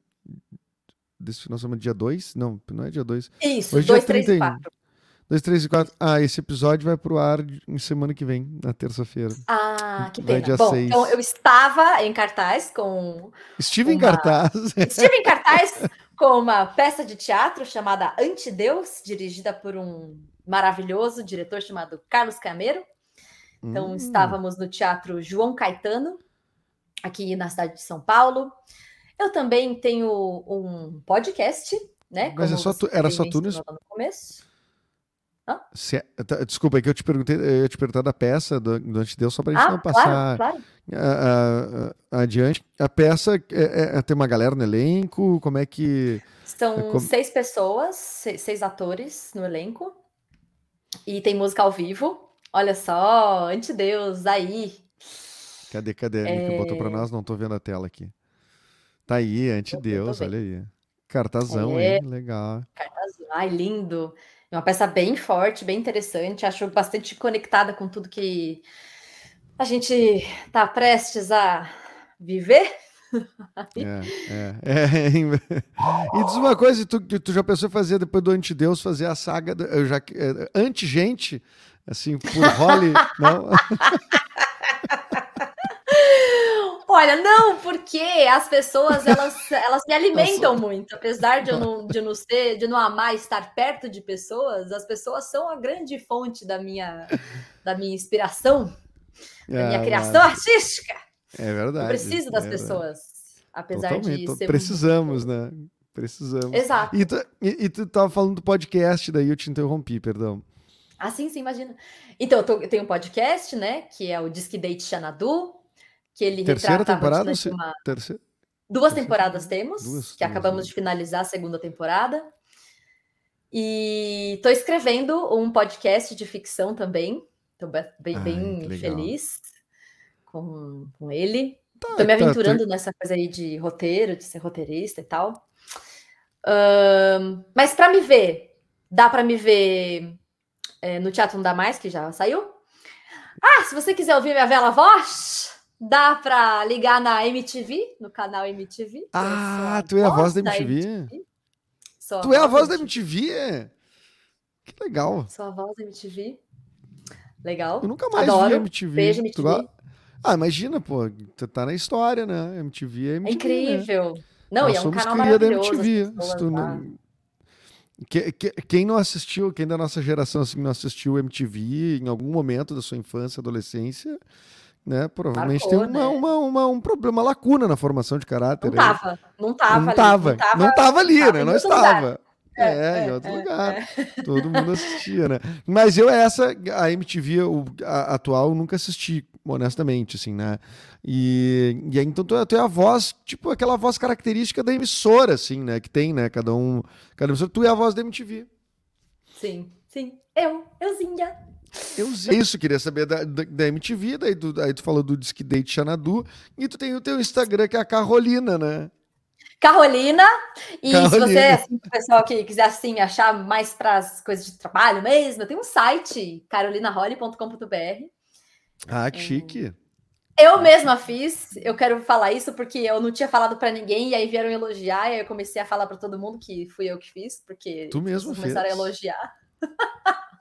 Desse final de semana, dia 2? Não, não é dia 2. Isso, 2, 3 e 4. 2, 3 e 4. Ah, esse episódio vai pro ar em semana que vem, na terça-feira. Ah, que pena. Dia Bom, 6. então eu estava em cartaz com. Estive uma... em cartaz. Estive em cartaz com uma peça de teatro chamada Antideus, dirigida por um maravilhoso diretor chamado Carlos Cameiro. Então, hum. estávamos no Teatro João Caetano, aqui na cidade de São Paulo. Eu também tenho um podcast, né? Mas é só tu, era só tu no começo. Se, é, tá, desculpa, é que eu te perguntei, eu ia te perguntar da peça do, do Antideu, só para a gente ah, não passar claro, claro. A, a, adiante. A peça é, é, tem uma galera no elenco? Como é que. São como... seis pessoas, seis, seis, atores no elenco. E tem música ao vivo. Olha só, Antideus, aí. Cadê, cadê? É... Botou para nós, não estou vendo a tela aqui. Tá aí, Antideus, olha aí. Cartazão, é... hein? Legal. Cartazão, ai, lindo. É uma peça bem forte, bem interessante. Acho bastante conectada com tudo que a gente está prestes a viver. É, é, é. E diz uma coisa, tu, tu já pensou em fazer depois do Antideus, fazer a saga do, já, é, anti-gente, assim, por Holly, não? Olha, não, porque as pessoas elas, elas me alimentam Nossa. muito. Apesar de eu, não, de não ser, de não amar estar perto de pessoas, as pessoas são a grande fonte da minha, da minha inspiração, da minha é, criação mas... artística. É verdade. Eu preciso das é pessoas, apesar Totalmente. de ser. Precisamos, né? Precisamos. Exato. E tu, e, e tu tava falando do podcast, daí eu te interrompi, perdão. Ah, sim, sim, imagina. Então, eu, tô, eu tenho um podcast, né? Que é o Disque Date Xanadu que ele Terceira temporada? Se... Terceira... Duas temporadas temos, Duas, que acabamos né? de finalizar a segunda temporada. E estou escrevendo um podcast de ficção também. Estou bem, Ai, bem feliz com, com ele. Estou tá, me tá, aventurando tá, nessa coisa aí de roteiro, de ser roteirista e tal. Um, mas para me ver, dá para me ver é, no Teatro Não Dá Mais, que já saiu. Ah, se você quiser ouvir minha bela voz, Dá para ligar na MTV, no canal MTV. Ah, tu é a voz da MTV? Da MTV. Tu é a voz da MTV? Que legal. Sou a voz da MTV. Legal. Eu nunca mais Adoro. vi MTV. Beijo, MTV. Ah, imagina, pô, tu tá na história, né? MTV é MTV. É incrível. Né? Não, Nós e é um canal maravilhoso. MTV. Tu não... que, que, quem não assistiu, quem da nossa geração assim, não assistiu MTV em algum momento da sua infância, adolescência, né? Provavelmente Marcou, tem uma, né? uma, uma, um problema, uma lacuna na formação de caráter. Não tava, não tava, não tava, ali, não tava, não tava ali, tava né? Não estava. É, é, em outro é, lugar. É. Todo mundo assistia, né? Mas eu, essa, a MTV o, a, atual, nunca assisti, honestamente, assim, né? E, e aí, então, tu, tu é a voz, tipo, aquela voz característica da emissora, assim, né? Que tem, né? Cada um, cada emissora, tu é a voz da MTV. Sim, sim. Eu, euzinha. Eu isso, queria saber da, da, da MTV, daí tu, aí tu falou do Disque Date Xanadu, e tu tem o teu Instagram, que é a Carolina, né? Carolina. E Carolina. se você, assim, o pessoal que quiser assim, achar mais para as coisas de trabalho mesmo, eu tenho um site, carolinarolli.com.br. Ah, que chique. Eu mesma fiz, eu quero falar isso porque eu não tinha falado para ninguém e aí vieram elogiar e aí eu comecei a falar para todo mundo que fui eu que fiz, porque tu mesmo começaram fez. a elogiar.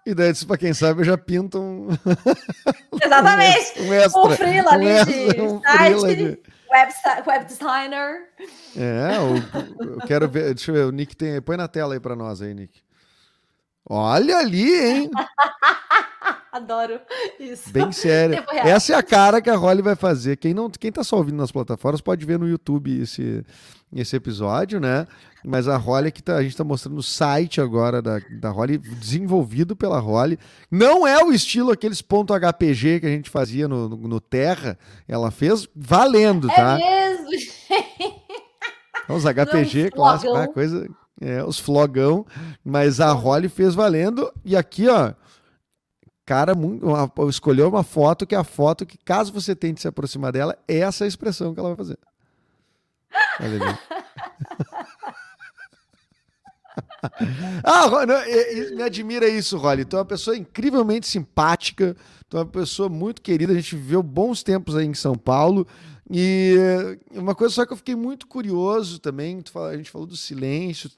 E daí, para quem sabe, eu já pinto um. Exatamente! um, extra, um freela ali um de um site. De web, web designer. É, eu, eu, quero ver. Deixa eu ver, o Nick tem. Põe na tela aí para nós aí, Nick. Olha ali, hein? Adoro isso. Bem sério. Essa é a cara que a Holly vai fazer. Quem não, quem tá só ouvindo nas plataformas pode ver no YouTube esse, esse episódio, né? Mas a Holly que tá, a gente tá mostrando o site agora da, da Holly, desenvolvido pela Holly. Não é o estilo aqueles ponto .hpg que a gente fazia no, no, no Terra. Ela fez valendo, é tá? É mesmo, Os HPG, é um clássico, né? coisa... É, os flogão, mas a Holly fez valendo. E aqui, ó, cara uma, escolheu uma foto que é a foto que, caso você tente se aproximar dela, é essa expressão que ela vai fazer. Olha ali. ah, não, me admira isso, Rolly. Tu é uma pessoa incrivelmente simpática, tu é uma pessoa muito querida. A gente viveu bons tempos aí em São Paulo. E uma coisa só que eu fiquei muito curioso também, a gente falou do silêncio,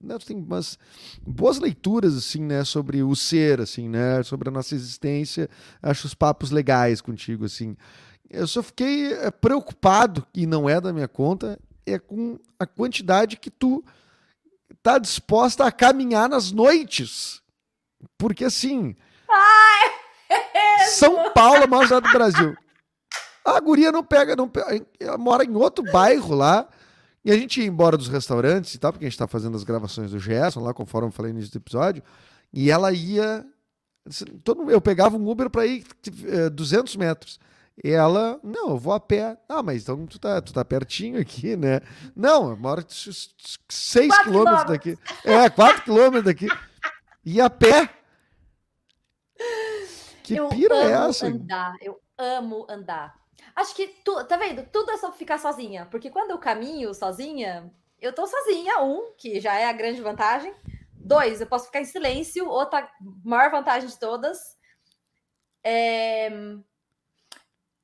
né, tu tem umas boas leituras assim, né, sobre o ser, assim, né, sobre a nossa existência. Acho os papos legais contigo, assim. Eu só fiquei eh, preocupado e não é da minha conta, é com a quantidade que tu tá disposta a caminhar nas noites. Porque assim, Ai, é São Paulo é a maior cidade do Brasil. A guria não pega, não pega, ela mora em outro bairro lá. E a gente ia embora dos restaurantes e tal, porque a gente tá fazendo as gravações do Gerson lá, conforme eu falei no início do episódio. E ela ia. Todo, eu pegava um Uber para ir 200 eh, metros. E ela, não, eu vou a pé. Ah, mas então tu tá, tu tá pertinho aqui, né? Não, eu moro 6 quilômetros daqui. É, 4 quilômetros daqui. E a pé. Que eu pira é essa? Andar, eu amo andar. Acho que, tu, tá vendo? Tudo é só ficar sozinha. Porque quando eu caminho sozinha, eu tô sozinha, um, que já é a grande vantagem. Dois, eu posso ficar em silêncio, outra maior vantagem de todas. É...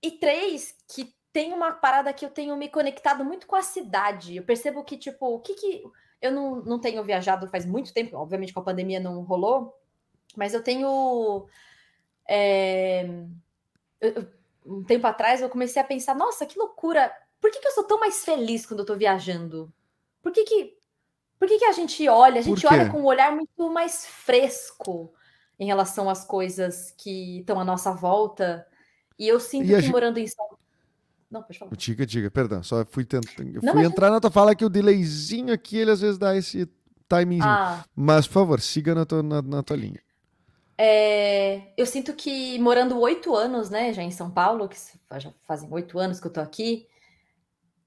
E três, que tem uma parada que eu tenho me conectado muito com a cidade. Eu percebo que, tipo, o que que. Eu não, não tenho viajado faz muito tempo, obviamente com a pandemia não rolou, mas eu tenho. É... Eu, um tempo atrás eu comecei a pensar, nossa, que loucura! Por que, que eu sou tão mais feliz quando eu tô viajando? Por que que, por que, que a gente olha? A gente olha com um olhar muito mais fresco em relação às coisas que estão à nossa volta. E eu sinto e que gente... morando em São não, pode falar. Diga, diga, perdão. Só fui, tent... Não, fui entrar na tua fala que o delayzinho aqui, ele às vezes dá esse timingzinho. Ah. Mas, por favor, siga na tua, na, na tua linha. É, eu sinto que morando oito anos, né, já em São Paulo, que já fazem oito anos que eu tô aqui,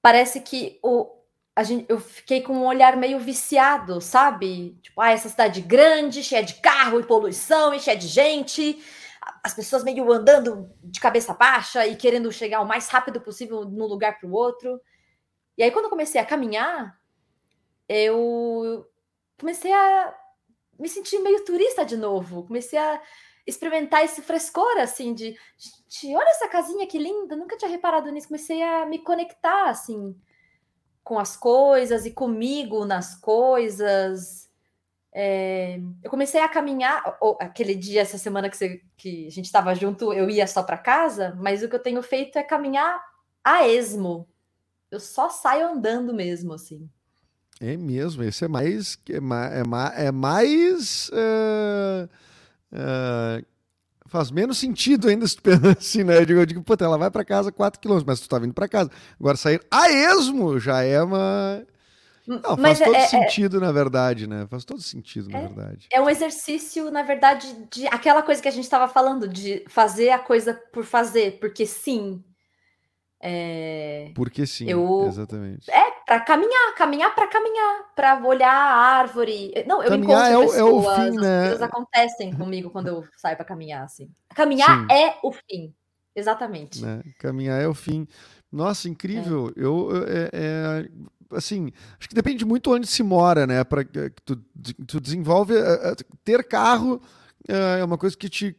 parece que o, a gente, eu fiquei com um olhar meio viciado, sabe? Tipo, ah, essa cidade grande, cheia de carro e poluição e cheia de gente, as pessoas meio andando de cabeça baixa e querendo chegar o mais rápido possível num lugar para o outro. E aí, quando eu comecei a caminhar, eu comecei a me senti meio turista de novo. Comecei a experimentar esse frescor, assim, de gente, olha essa casinha que linda, nunca tinha reparado nisso. Comecei a me conectar, assim, com as coisas e comigo nas coisas. É, eu comecei a caminhar. Ou, aquele dia, essa semana que, você, que a gente estava junto, eu ia só para casa, mas o que eu tenho feito é caminhar a esmo. Eu só saio andando mesmo, assim. É mesmo, esse é mais. É mais. É mais, é mais uh, uh, faz menos sentido ainda se tu pensa assim, né? Eu digo, eu digo puta, ela vai para casa 4 km, mas tu tá vindo para casa. Agora sair a esmo já é uma. Não, faz mas todo é, é, sentido, é... na verdade, né? Faz todo sentido, na é, verdade. É um exercício, na verdade, de aquela coisa que a gente estava falando, de fazer a coisa por fazer, porque sim. É... Porque sim, eu... exatamente. É, para caminhar, caminhar para caminhar, para olhar a árvore. Não, eu caminhar encontro é o, pessoas, é o fim, né? coisas acontecem comigo quando eu saio para caminhar, assim. Caminhar sim. é o fim, exatamente. Né? Caminhar é o fim. Nossa, incrível. É. Eu, é, é, assim, acho que depende muito onde se mora, né? Para tu, tu desenvolve ter carro é uma coisa que te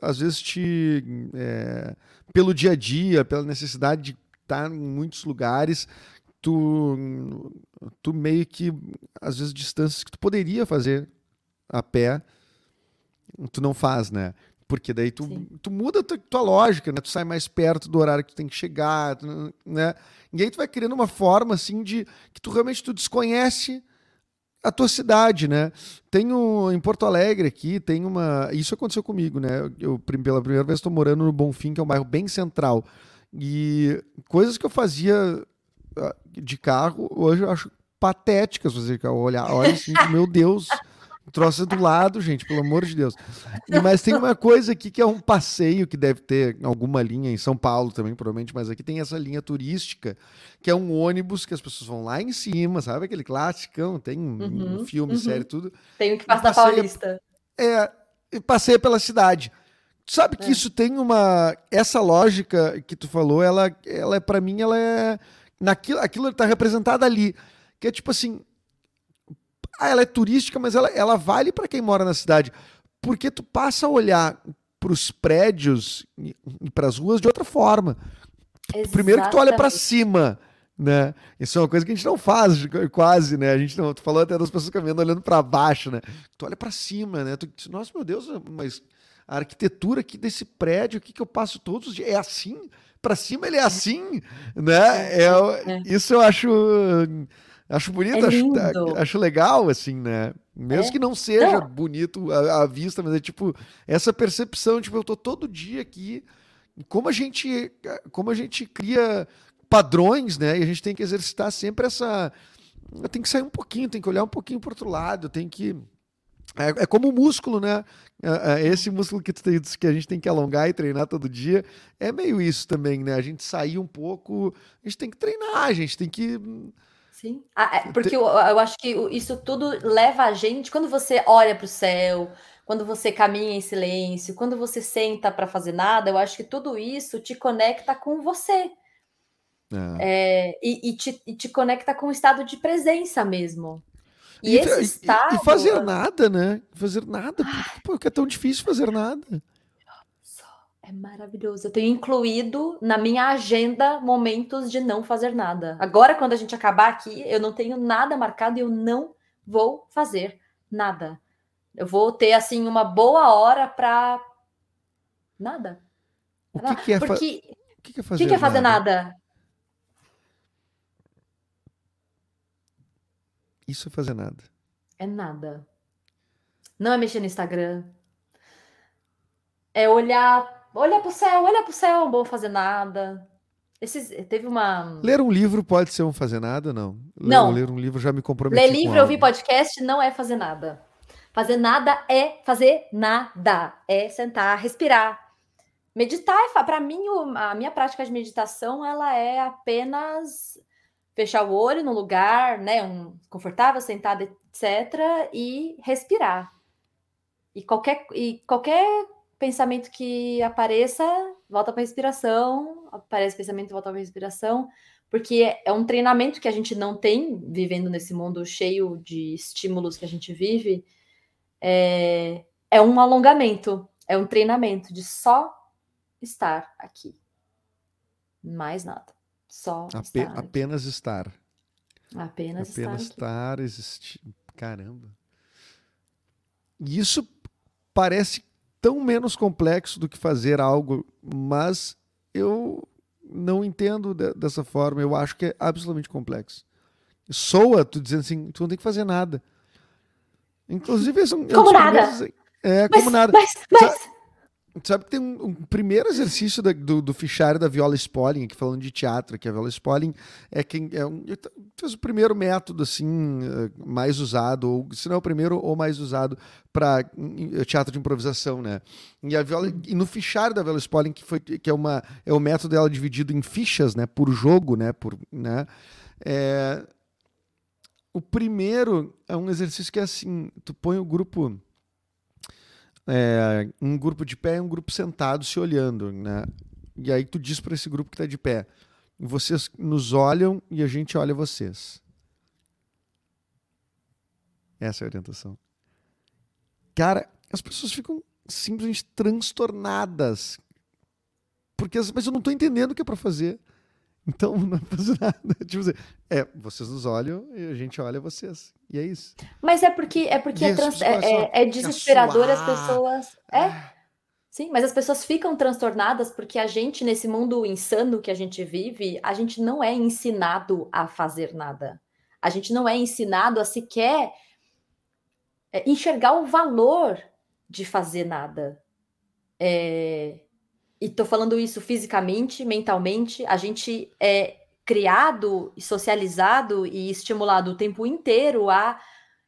às vezes te é, pelo dia a dia, pela necessidade de estar em muitos lugares, tu, tu meio que, às vezes, distâncias que tu poderia fazer a pé, tu não faz, né? Porque daí tu, tu muda a tua, tua, lógica, né? Tu sai mais perto do horário que tu tem que chegar, né? E aí tu vai criando uma forma, assim, de que tu realmente tu desconhece a tua cidade, né? Tenho em Porto Alegre aqui, tem uma. Isso aconteceu comigo, né? Eu, pela primeira vez, estou morando no Bonfim, que é um bairro bem central. E coisas que eu fazia ah, de carro, hoje eu acho patéticas fazer carro. Olhar, olha assim, meu Deus. Troça do lado, gente, pelo amor de Deus. Mas tem uma coisa aqui que é um passeio que deve ter alguma linha em São Paulo também, provavelmente, mas aqui tem essa linha turística, que é um ônibus que as pessoas vão lá em cima, sabe? Aquele clássico, tem um, uhum, filme, uhum. série, tudo. Tem o que passa da Paulista. É, e passeia pela cidade. Sabe que é. isso tem uma. Essa lógica que tu falou, ela, ela é, para mim, ela é. Naquilo, aquilo está representado ali. Que é tipo assim, ah, ela é turística, mas ela, ela vale para quem mora na cidade. Porque tu passa a olhar para os prédios e, para as ruas de outra forma. Exatamente. Primeiro que tu olha para cima, né? Isso é uma coisa que a gente não faz quase, né? A gente não, tu falou até das pessoas caminhando olhando para baixo, né? Tu olha para cima, né? Tu, nossa, meu Deus, mas a arquitetura aqui desse prédio aqui que eu passo todos os dias é assim? Para cima ele é assim, né? É, é, isso eu acho Acho bonito, é acho, acho legal, assim, né? Mesmo é? que não seja não. bonito à, vista, mas é tipo, essa percepção, tipo, eu tô todo dia aqui. Como a gente, como a gente cria padrões, né? E a gente tem que exercitar sempre essa. Tenho que sair um pouquinho, tem que olhar um pouquinho para outro lado, tem que. É, é, como o músculo, né? É, é, esse músculo que, tem, que a gente tem que alongar e treinar todo dia é meio isso também, né? A gente sair um pouco, a gente tem que treinar, a gente tem que Sim. Ah, é, porque eu, eu acho que isso tudo leva a gente, quando você olha para o céu, quando você caminha em silêncio, quando você senta para fazer nada, eu acho que tudo isso te conecta com você. É. É, e, e, te, e, te, conecta com o estado de presença mesmo. E, e esse estado. E fazer nada, né? Fazer nada. Porque é tão difícil fazer nada. É maravilhoso. Eu tenho incluído na minha agenda momentos de não fazer nada. Agora, quando a gente acabar aqui, eu não tenho nada marcado e eu não vou fazer nada. Eu vou ter, assim, uma boa hora para nada. O que, que é, Porque... o que, que é fazer, que que é fazer nada? nada? Isso é fazer nada. É nada. Não é mexer no Instagram. É olhar olha pro céu, olha pro céu, vou fazer nada. Esses, teve uma. Ler um livro pode ser um fazer nada, não? Não. Ler, ler um livro já me comprometi. Ler livro, ouvir podcast não é fazer nada. Fazer nada é fazer nada. É sentar, respirar. Meditar, é para mim, a minha prática de meditação, ela é apenas fechar o olho no lugar, né, um confortável, sentado, etc, e respirar. E qualquer e qualquer pensamento que apareça, volta para a respiração, aparece pensamento, volta para a respiração, porque é, um treinamento que a gente não tem vivendo nesse mundo cheio de estímulos que a gente vive. É, é um alongamento, é um treinamento de só estar aqui. Mais nada. Só Ape estar apenas estar. Apenas, apenas estar, estar existir. Caramba. Isso parece tão menos complexo do que fazer algo, mas eu não entendo de, dessa forma. Eu acho que é absolutamente complexo. soa tu dizendo assim, tu não tem que fazer nada. Inclusive, é um, como nada. É, mas, como nada. Mas, mas, Sabe que tem um, um primeiro exercício da, do, do fichário da Viola Spolin, aqui falando de teatro, que a Viola Spolin é quem é um, fez o primeiro método assim eh, mais usado, ou se não é o primeiro ou mais usado para teatro de improvisação, né? E a Viola e no fichário da Viola Spolin, que foi que é uma é o método dela dividido em fichas, né, por jogo, né, por, né? É, o primeiro é um exercício que é assim, tu põe o grupo é, um grupo de pé e um grupo sentado se olhando, né? E aí tu diz para esse grupo que está de pé, vocês nos olham e a gente olha vocês. Essa é a orientação. Cara, as pessoas ficam simplesmente transtornadas. Porque, mas eu não estou entendendo o que é para fazer. Então não fazer nada. Tipo assim, é, vocês nos olham e a gente olha vocês. E é isso. Mas é porque é porque é, trans, é, é, é desesperador as pessoas. É. Ah. Sim, mas as pessoas ficam transtornadas porque a gente, nesse mundo insano que a gente vive, a gente não é ensinado a fazer nada. A gente não é ensinado a sequer é, enxergar o valor de fazer nada. É, e estou falando isso fisicamente, mentalmente, a gente é criado, socializado e estimulado o tempo inteiro a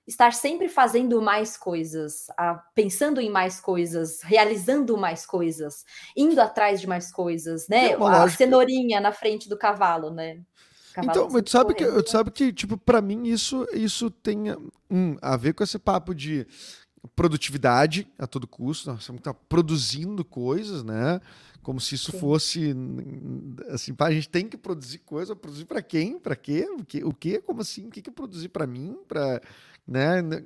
estar sempre fazendo mais coisas, a, pensando em mais coisas, realizando mais coisas, indo atrás de mais coisas, né? É a cenourinha na frente do cavalo, né? Cavalo então, mas tu sabe que, tu sabe que, tipo, para mim isso, isso tem um, a ver com esse papo de produtividade a todo custo, nós temos que estar produzindo coisas, né? Como se isso Sim. fosse assim, a gente tem que produzir coisa, produzir para quem? Para quê? O que? O que? Como assim? O que que produzir para mim? Para, né?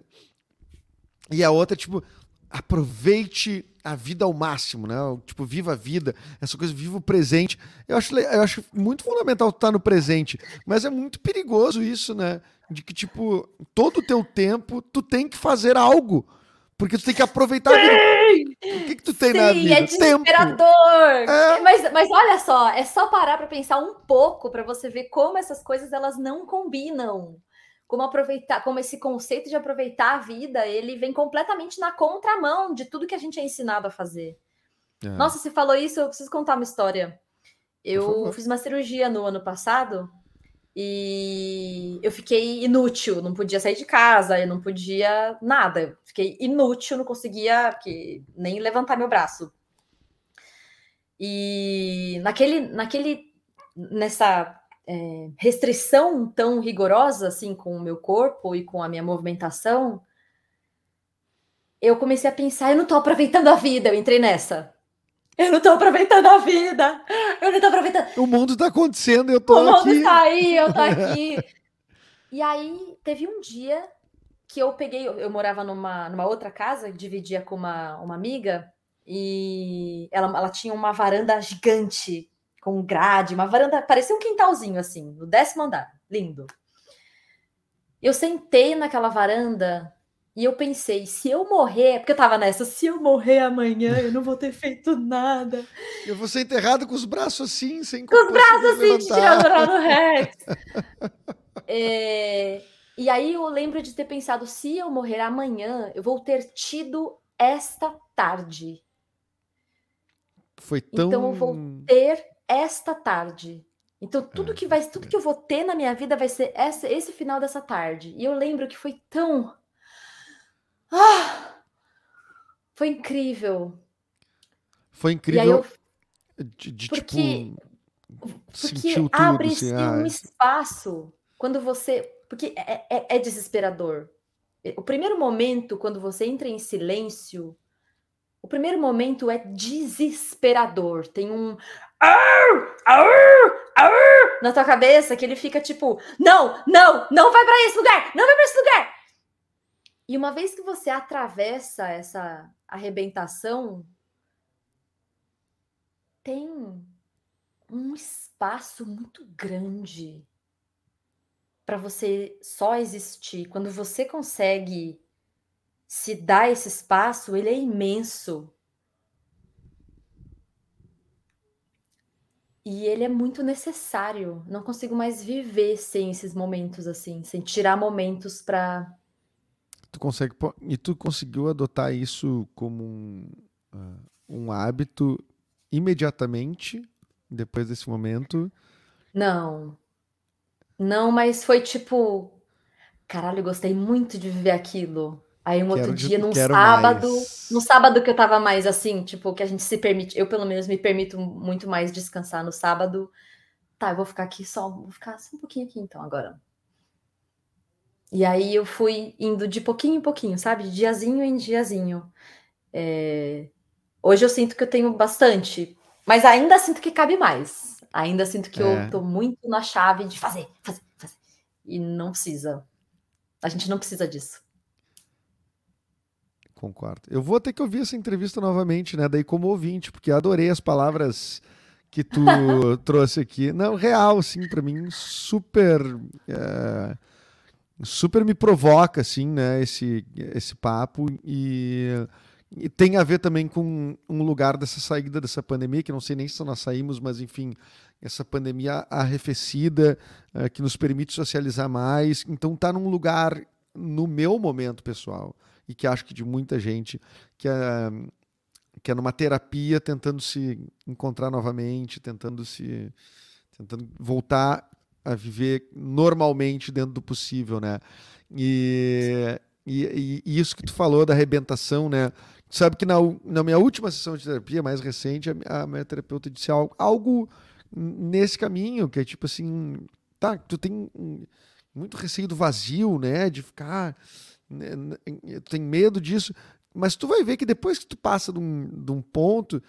E a outra tipo aproveite a vida ao máximo, né? Tipo, viva a vida, essa coisa, viva o presente. Eu acho, eu acho muito fundamental estar no presente, mas é muito perigoso isso, né? De que, tipo, todo o teu tempo tu tem que fazer algo. Porque tu tem que aproveitar a vida. O que, que tu tem Sim, na vida? É desesperador. É. Mas, mas olha só, é só parar para pensar um pouco para você ver como essas coisas elas não combinam. Como aproveitar, como esse conceito de aproveitar a vida, ele vem completamente na contramão de tudo que a gente é ensinado a fazer. É. Nossa, você falou isso, eu preciso contar uma história. Eu fiz uma cirurgia no ano passado e eu fiquei inútil, não podia sair de casa, eu não podia nada. Fiquei inútil, não conseguia que, nem levantar meu braço. E naquele, naquele nessa é, restrição tão rigorosa assim com o meu corpo e com a minha movimentação, eu comecei a pensar, eu não estou aproveitando a vida, eu entrei nessa. Eu não tô aproveitando a vida. Eu não tô aproveitando. O mundo tá acontecendo, eu tô aqui. O mundo aqui. tá aí, eu tô aqui. e aí, teve um dia que eu peguei, eu morava numa, numa outra casa, dividia com uma, uma amiga, e ela, ela tinha uma varanda gigante, com grade, uma varanda, parecia um quintalzinho assim, no décimo andar, lindo. Eu sentei naquela varanda e eu pensei, se eu morrer, porque eu tava nessa, se eu morrer amanhã, eu não vou ter feito nada. Eu vou ser enterrado com os braços assim, sem Com os braços assim, tirando Rex. é, e aí eu lembro de ter pensado, se eu morrer amanhã, eu vou ter tido esta tarde. Foi tão. Então eu vou ter esta tarde. Então tudo é, que vai, tudo que eu vou ter na minha vida vai ser essa, esse final dessa tarde. E eu lembro que foi tão ah! Foi incrível. Foi incrível. Eu... De, de, porque tipo, porque abre-se assim, um espaço quando você. Porque é, é, é, desesperador. O primeiro momento, quando você entra em silêncio, o primeiro momento é desesperador. Tem um. Na tua cabeça que ele fica tipo: não, não, não vai para esse lugar, não vai para esse lugar. E uma vez que você atravessa essa arrebentação, tem um espaço muito grande para você só existir. Quando você consegue se dar esse espaço, ele é imenso. E ele é muito necessário. Não consigo mais viver sem esses momentos assim, sem tirar momentos para Tu consegue e tu conseguiu adotar isso como um, uh, um hábito imediatamente depois desse momento? Não. Não, mas foi tipo, caralho, eu gostei muito de viver aquilo. Aí um outro dia, num sábado, mais. no sábado que eu tava mais assim, tipo, que a gente se permite, eu pelo menos me permito muito mais descansar no sábado. Tá, eu vou ficar aqui só, vou ficar só um pouquinho aqui então agora. E aí eu fui indo de pouquinho em pouquinho, sabe? De diazinho em diazinho. É... Hoje eu sinto que eu tenho bastante, mas ainda sinto que cabe mais. Ainda sinto que é. eu tô muito na chave de fazer, fazer, fazer. E não precisa. A gente não precisa disso. Concordo. Eu vou ter que ouvir essa entrevista novamente, né? Daí como ouvinte, porque adorei as palavras que tu trouxe aqui. Não, real, sim, para mim, super. É, super me provoca, assim, né? Esse, esse papo. E, e, tem a ver também com um lugar dessa saída dessa pandemia, que não sei nem se nós saímos, mas enfim, essa pandemia arrefecida, é, que nos permite socializar mais. Então, tá num lugar, no meu momento pessoal e que acho que de muita gente que é, que é numa terapia tentando se encontrar novamente, tentando se tentando voltar a viver normalmente dentro do possível, né? E, e, e isso que tu falou da arrebentação, né? Tu sabe que na, na minha última sessão de terapia, mais recente, a, a minha terapeuta disse algo, algo nesse caminho, que é tipo assim, tá, tu tem muito receio do vazio, né? De ficar né, tem medo disso, mas tu vai ver que depois que tu passa de um, de um ponto,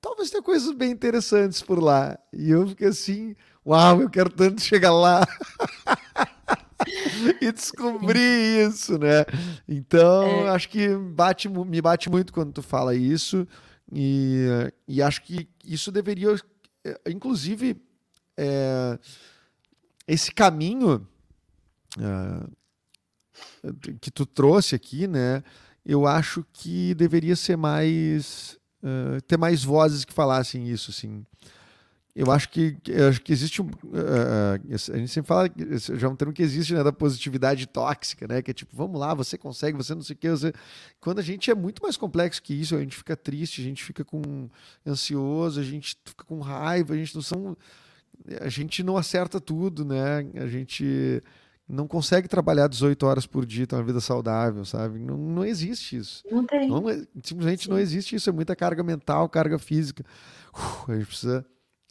talvez tenha coisas bem interessantes por lá. E eu fiquei assim, uau, eu quero tanto chegar lá. e descobrir isso, né? Então, é. acho que bate, me bate muito quando tu fala isso. E, e acho que isso deveria, eh, inclusive, é, esse caminho. Uh, que tu trouxe aqui, né? Eu acho que deveria ser mais ter mais vozes que falassem isso, assim. Eu acho que eu acho que existe um uh, a gente sempre fala já é um termo que existe né, da positividade tóxica, né? Que é tipo, vamos lá, você consegue, você não sei o que. Você... Quando a gente é muito mais complexo que isso, a gente fica triste, a gente fica com ansioso, a gente fica com raiva, a gente não são a gente não acerta tudo, né? A gente não consegue trabalhar 18 horas por dia, ter uma vida saudável, sabe? Não, não existe isso. Não tem. Não, simplesmente Sim. não existe isso. É muita carga mental, carga física. Uf, a gente precisa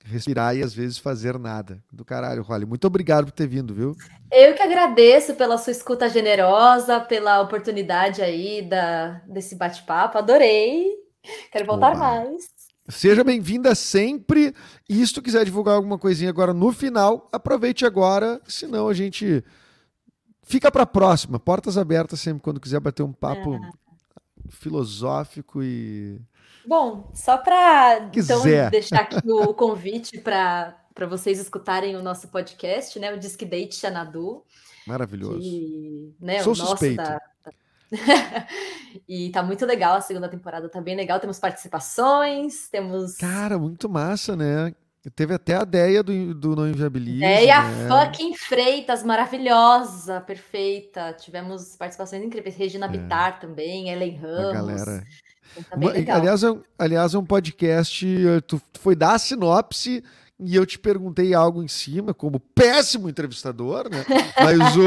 respirar e às vezes fazer nada. Do caralho, Holly. Muito obrigado por ter vindo, viu? Eu que agradeço pela sua escuta generosa, pela oportunidade aí da, desse bate-papo. Adorei. Quero voltar Oba. mais. Seja bem-vinda sempre. E se tu quiser divulgar alguma coisinha agora no final, aproveite agora, senão a gente Fica para a próxima. Portas abertas sempre quando quiser bater um papo é. filosófico e. Bom, só para então, deixar aqui o convite para vocês escutarem o nosso podcast, né? O Disque Date Xanadu. Maravilhoso. Que, né, Sou suspeito. E tá muito legal a segunda temporada, tá bem legal. Temos participações, temos. Cara, muito massa, né? Teve até a ideia do, do Não Inviabilize. Ideia né? fucking Freitas, maravilhosa, perfeita. Tivemos participações incríveis. Regina é. Bittar também, Ellen Ramos. A galera. Então, tá aliás, é um, aliás, é um podcast. Eh, tu, tu foi dar a sinopse e eu te perguntei algo em cima, como péssimo entrevistador, né? Mas o.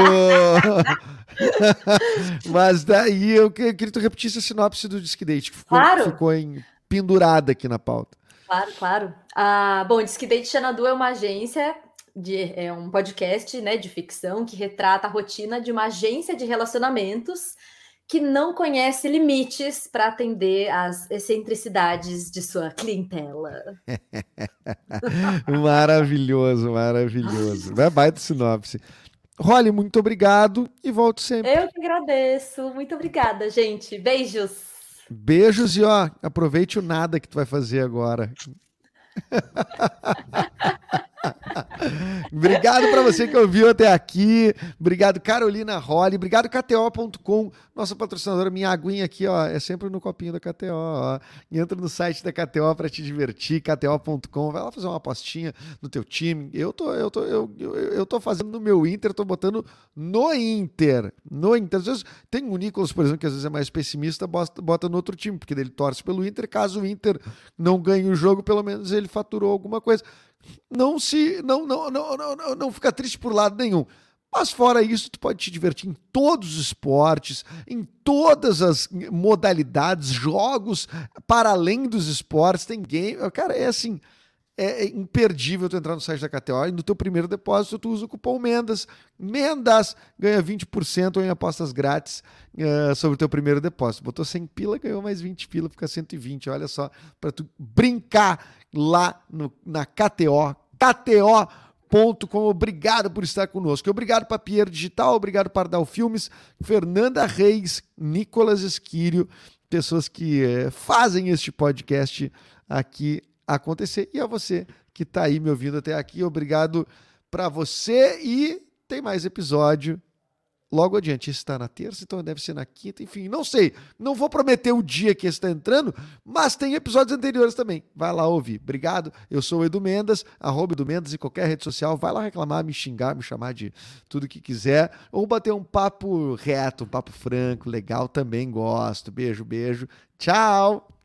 Mas daí eu queria que tu repetisse a sinopse do Disque Date, que ficou, claro. ficou em, pendurada aqui na pauta. Claro, claro. Ah, bom, diz que Date Xanadu é uma agência de é um podcast, né, de ficção que retrata a rotina de uma agência de relacionamentos que não conhece limites para atender às excentricidades de sua clientela. maravilhoso, maravilhoso. Vai baita sinopse. Rolly, muito obrigado e volto sempre. Eu que agradeço. Muito obrigada, gente. Beijos. Beijos e ó, aproveite o nada que tu vai fazer agora. Obrigado para você que ouviu até aqui. Obrigado, Carolina Holly. Obrigado, KTO.com, nossa patrocinadora. Minha aguinha aqui, ó, é sempre no copinho da KTO. Ó. Entra no site da KTO para te divertir, KTO.com. Vai lá fazer uma apostinha no teu time. Eu tô, eu tô, eu, eu, eu tô fazendo no meu Inter, tô botando no Inter. No Inter. Às vezes tem o Nicolas, por exemplo, que às vezes é mais pessimista, bota, bota no outro time, porque ele torce pelo Inter. Caso o Inter não ganhe o jogo, pelo menos ele faturou alguma coisa não se não não não não, não fica triste por lado nenhum. Mas fora isso, tu pode te divertir em todos os esportes, em todas as modalidades, jogos para além dos esportes, tem game. Cara, é assim, é, é imperdível tu entrar no site da KTO e no teu primeiro depósito tu usa o cupom MENDAS. MENDAS ganha 20% em apostas grátis uh, sobre o teu primeiro depósito. Botou 100 pila, ganhou mais 20 pila, fica 120. Olha só, para tu brincar lá no, na KTO. KTO.com. Obrigado por estar conosco. Obrigado para Pierre Digital, obrigado para Dal Filmes, Fernanda Reis, Nicolas Esquírio, pessoas que eh, fazem este podcast aqui acontecer. E a você que está aí me ouvindo até aqui, obrigado para você e tem mais episódio logo adiante. Esse está na terça, então deve ser na quinta, enfim, não sei. Não vou prometer o dia que está entrando, mas tem episódios anteriores também. Vai lá ouvir. Obrigado. Eu sou o Edu Mendas, arroba Edu Mendas em qualquer rede social. Vai lá reclamar, me xingar, me chamar de tudo que quiser. Ou bater um papo reto, um papo franco, legal, também gosto. Beijo, beijo. Tchau!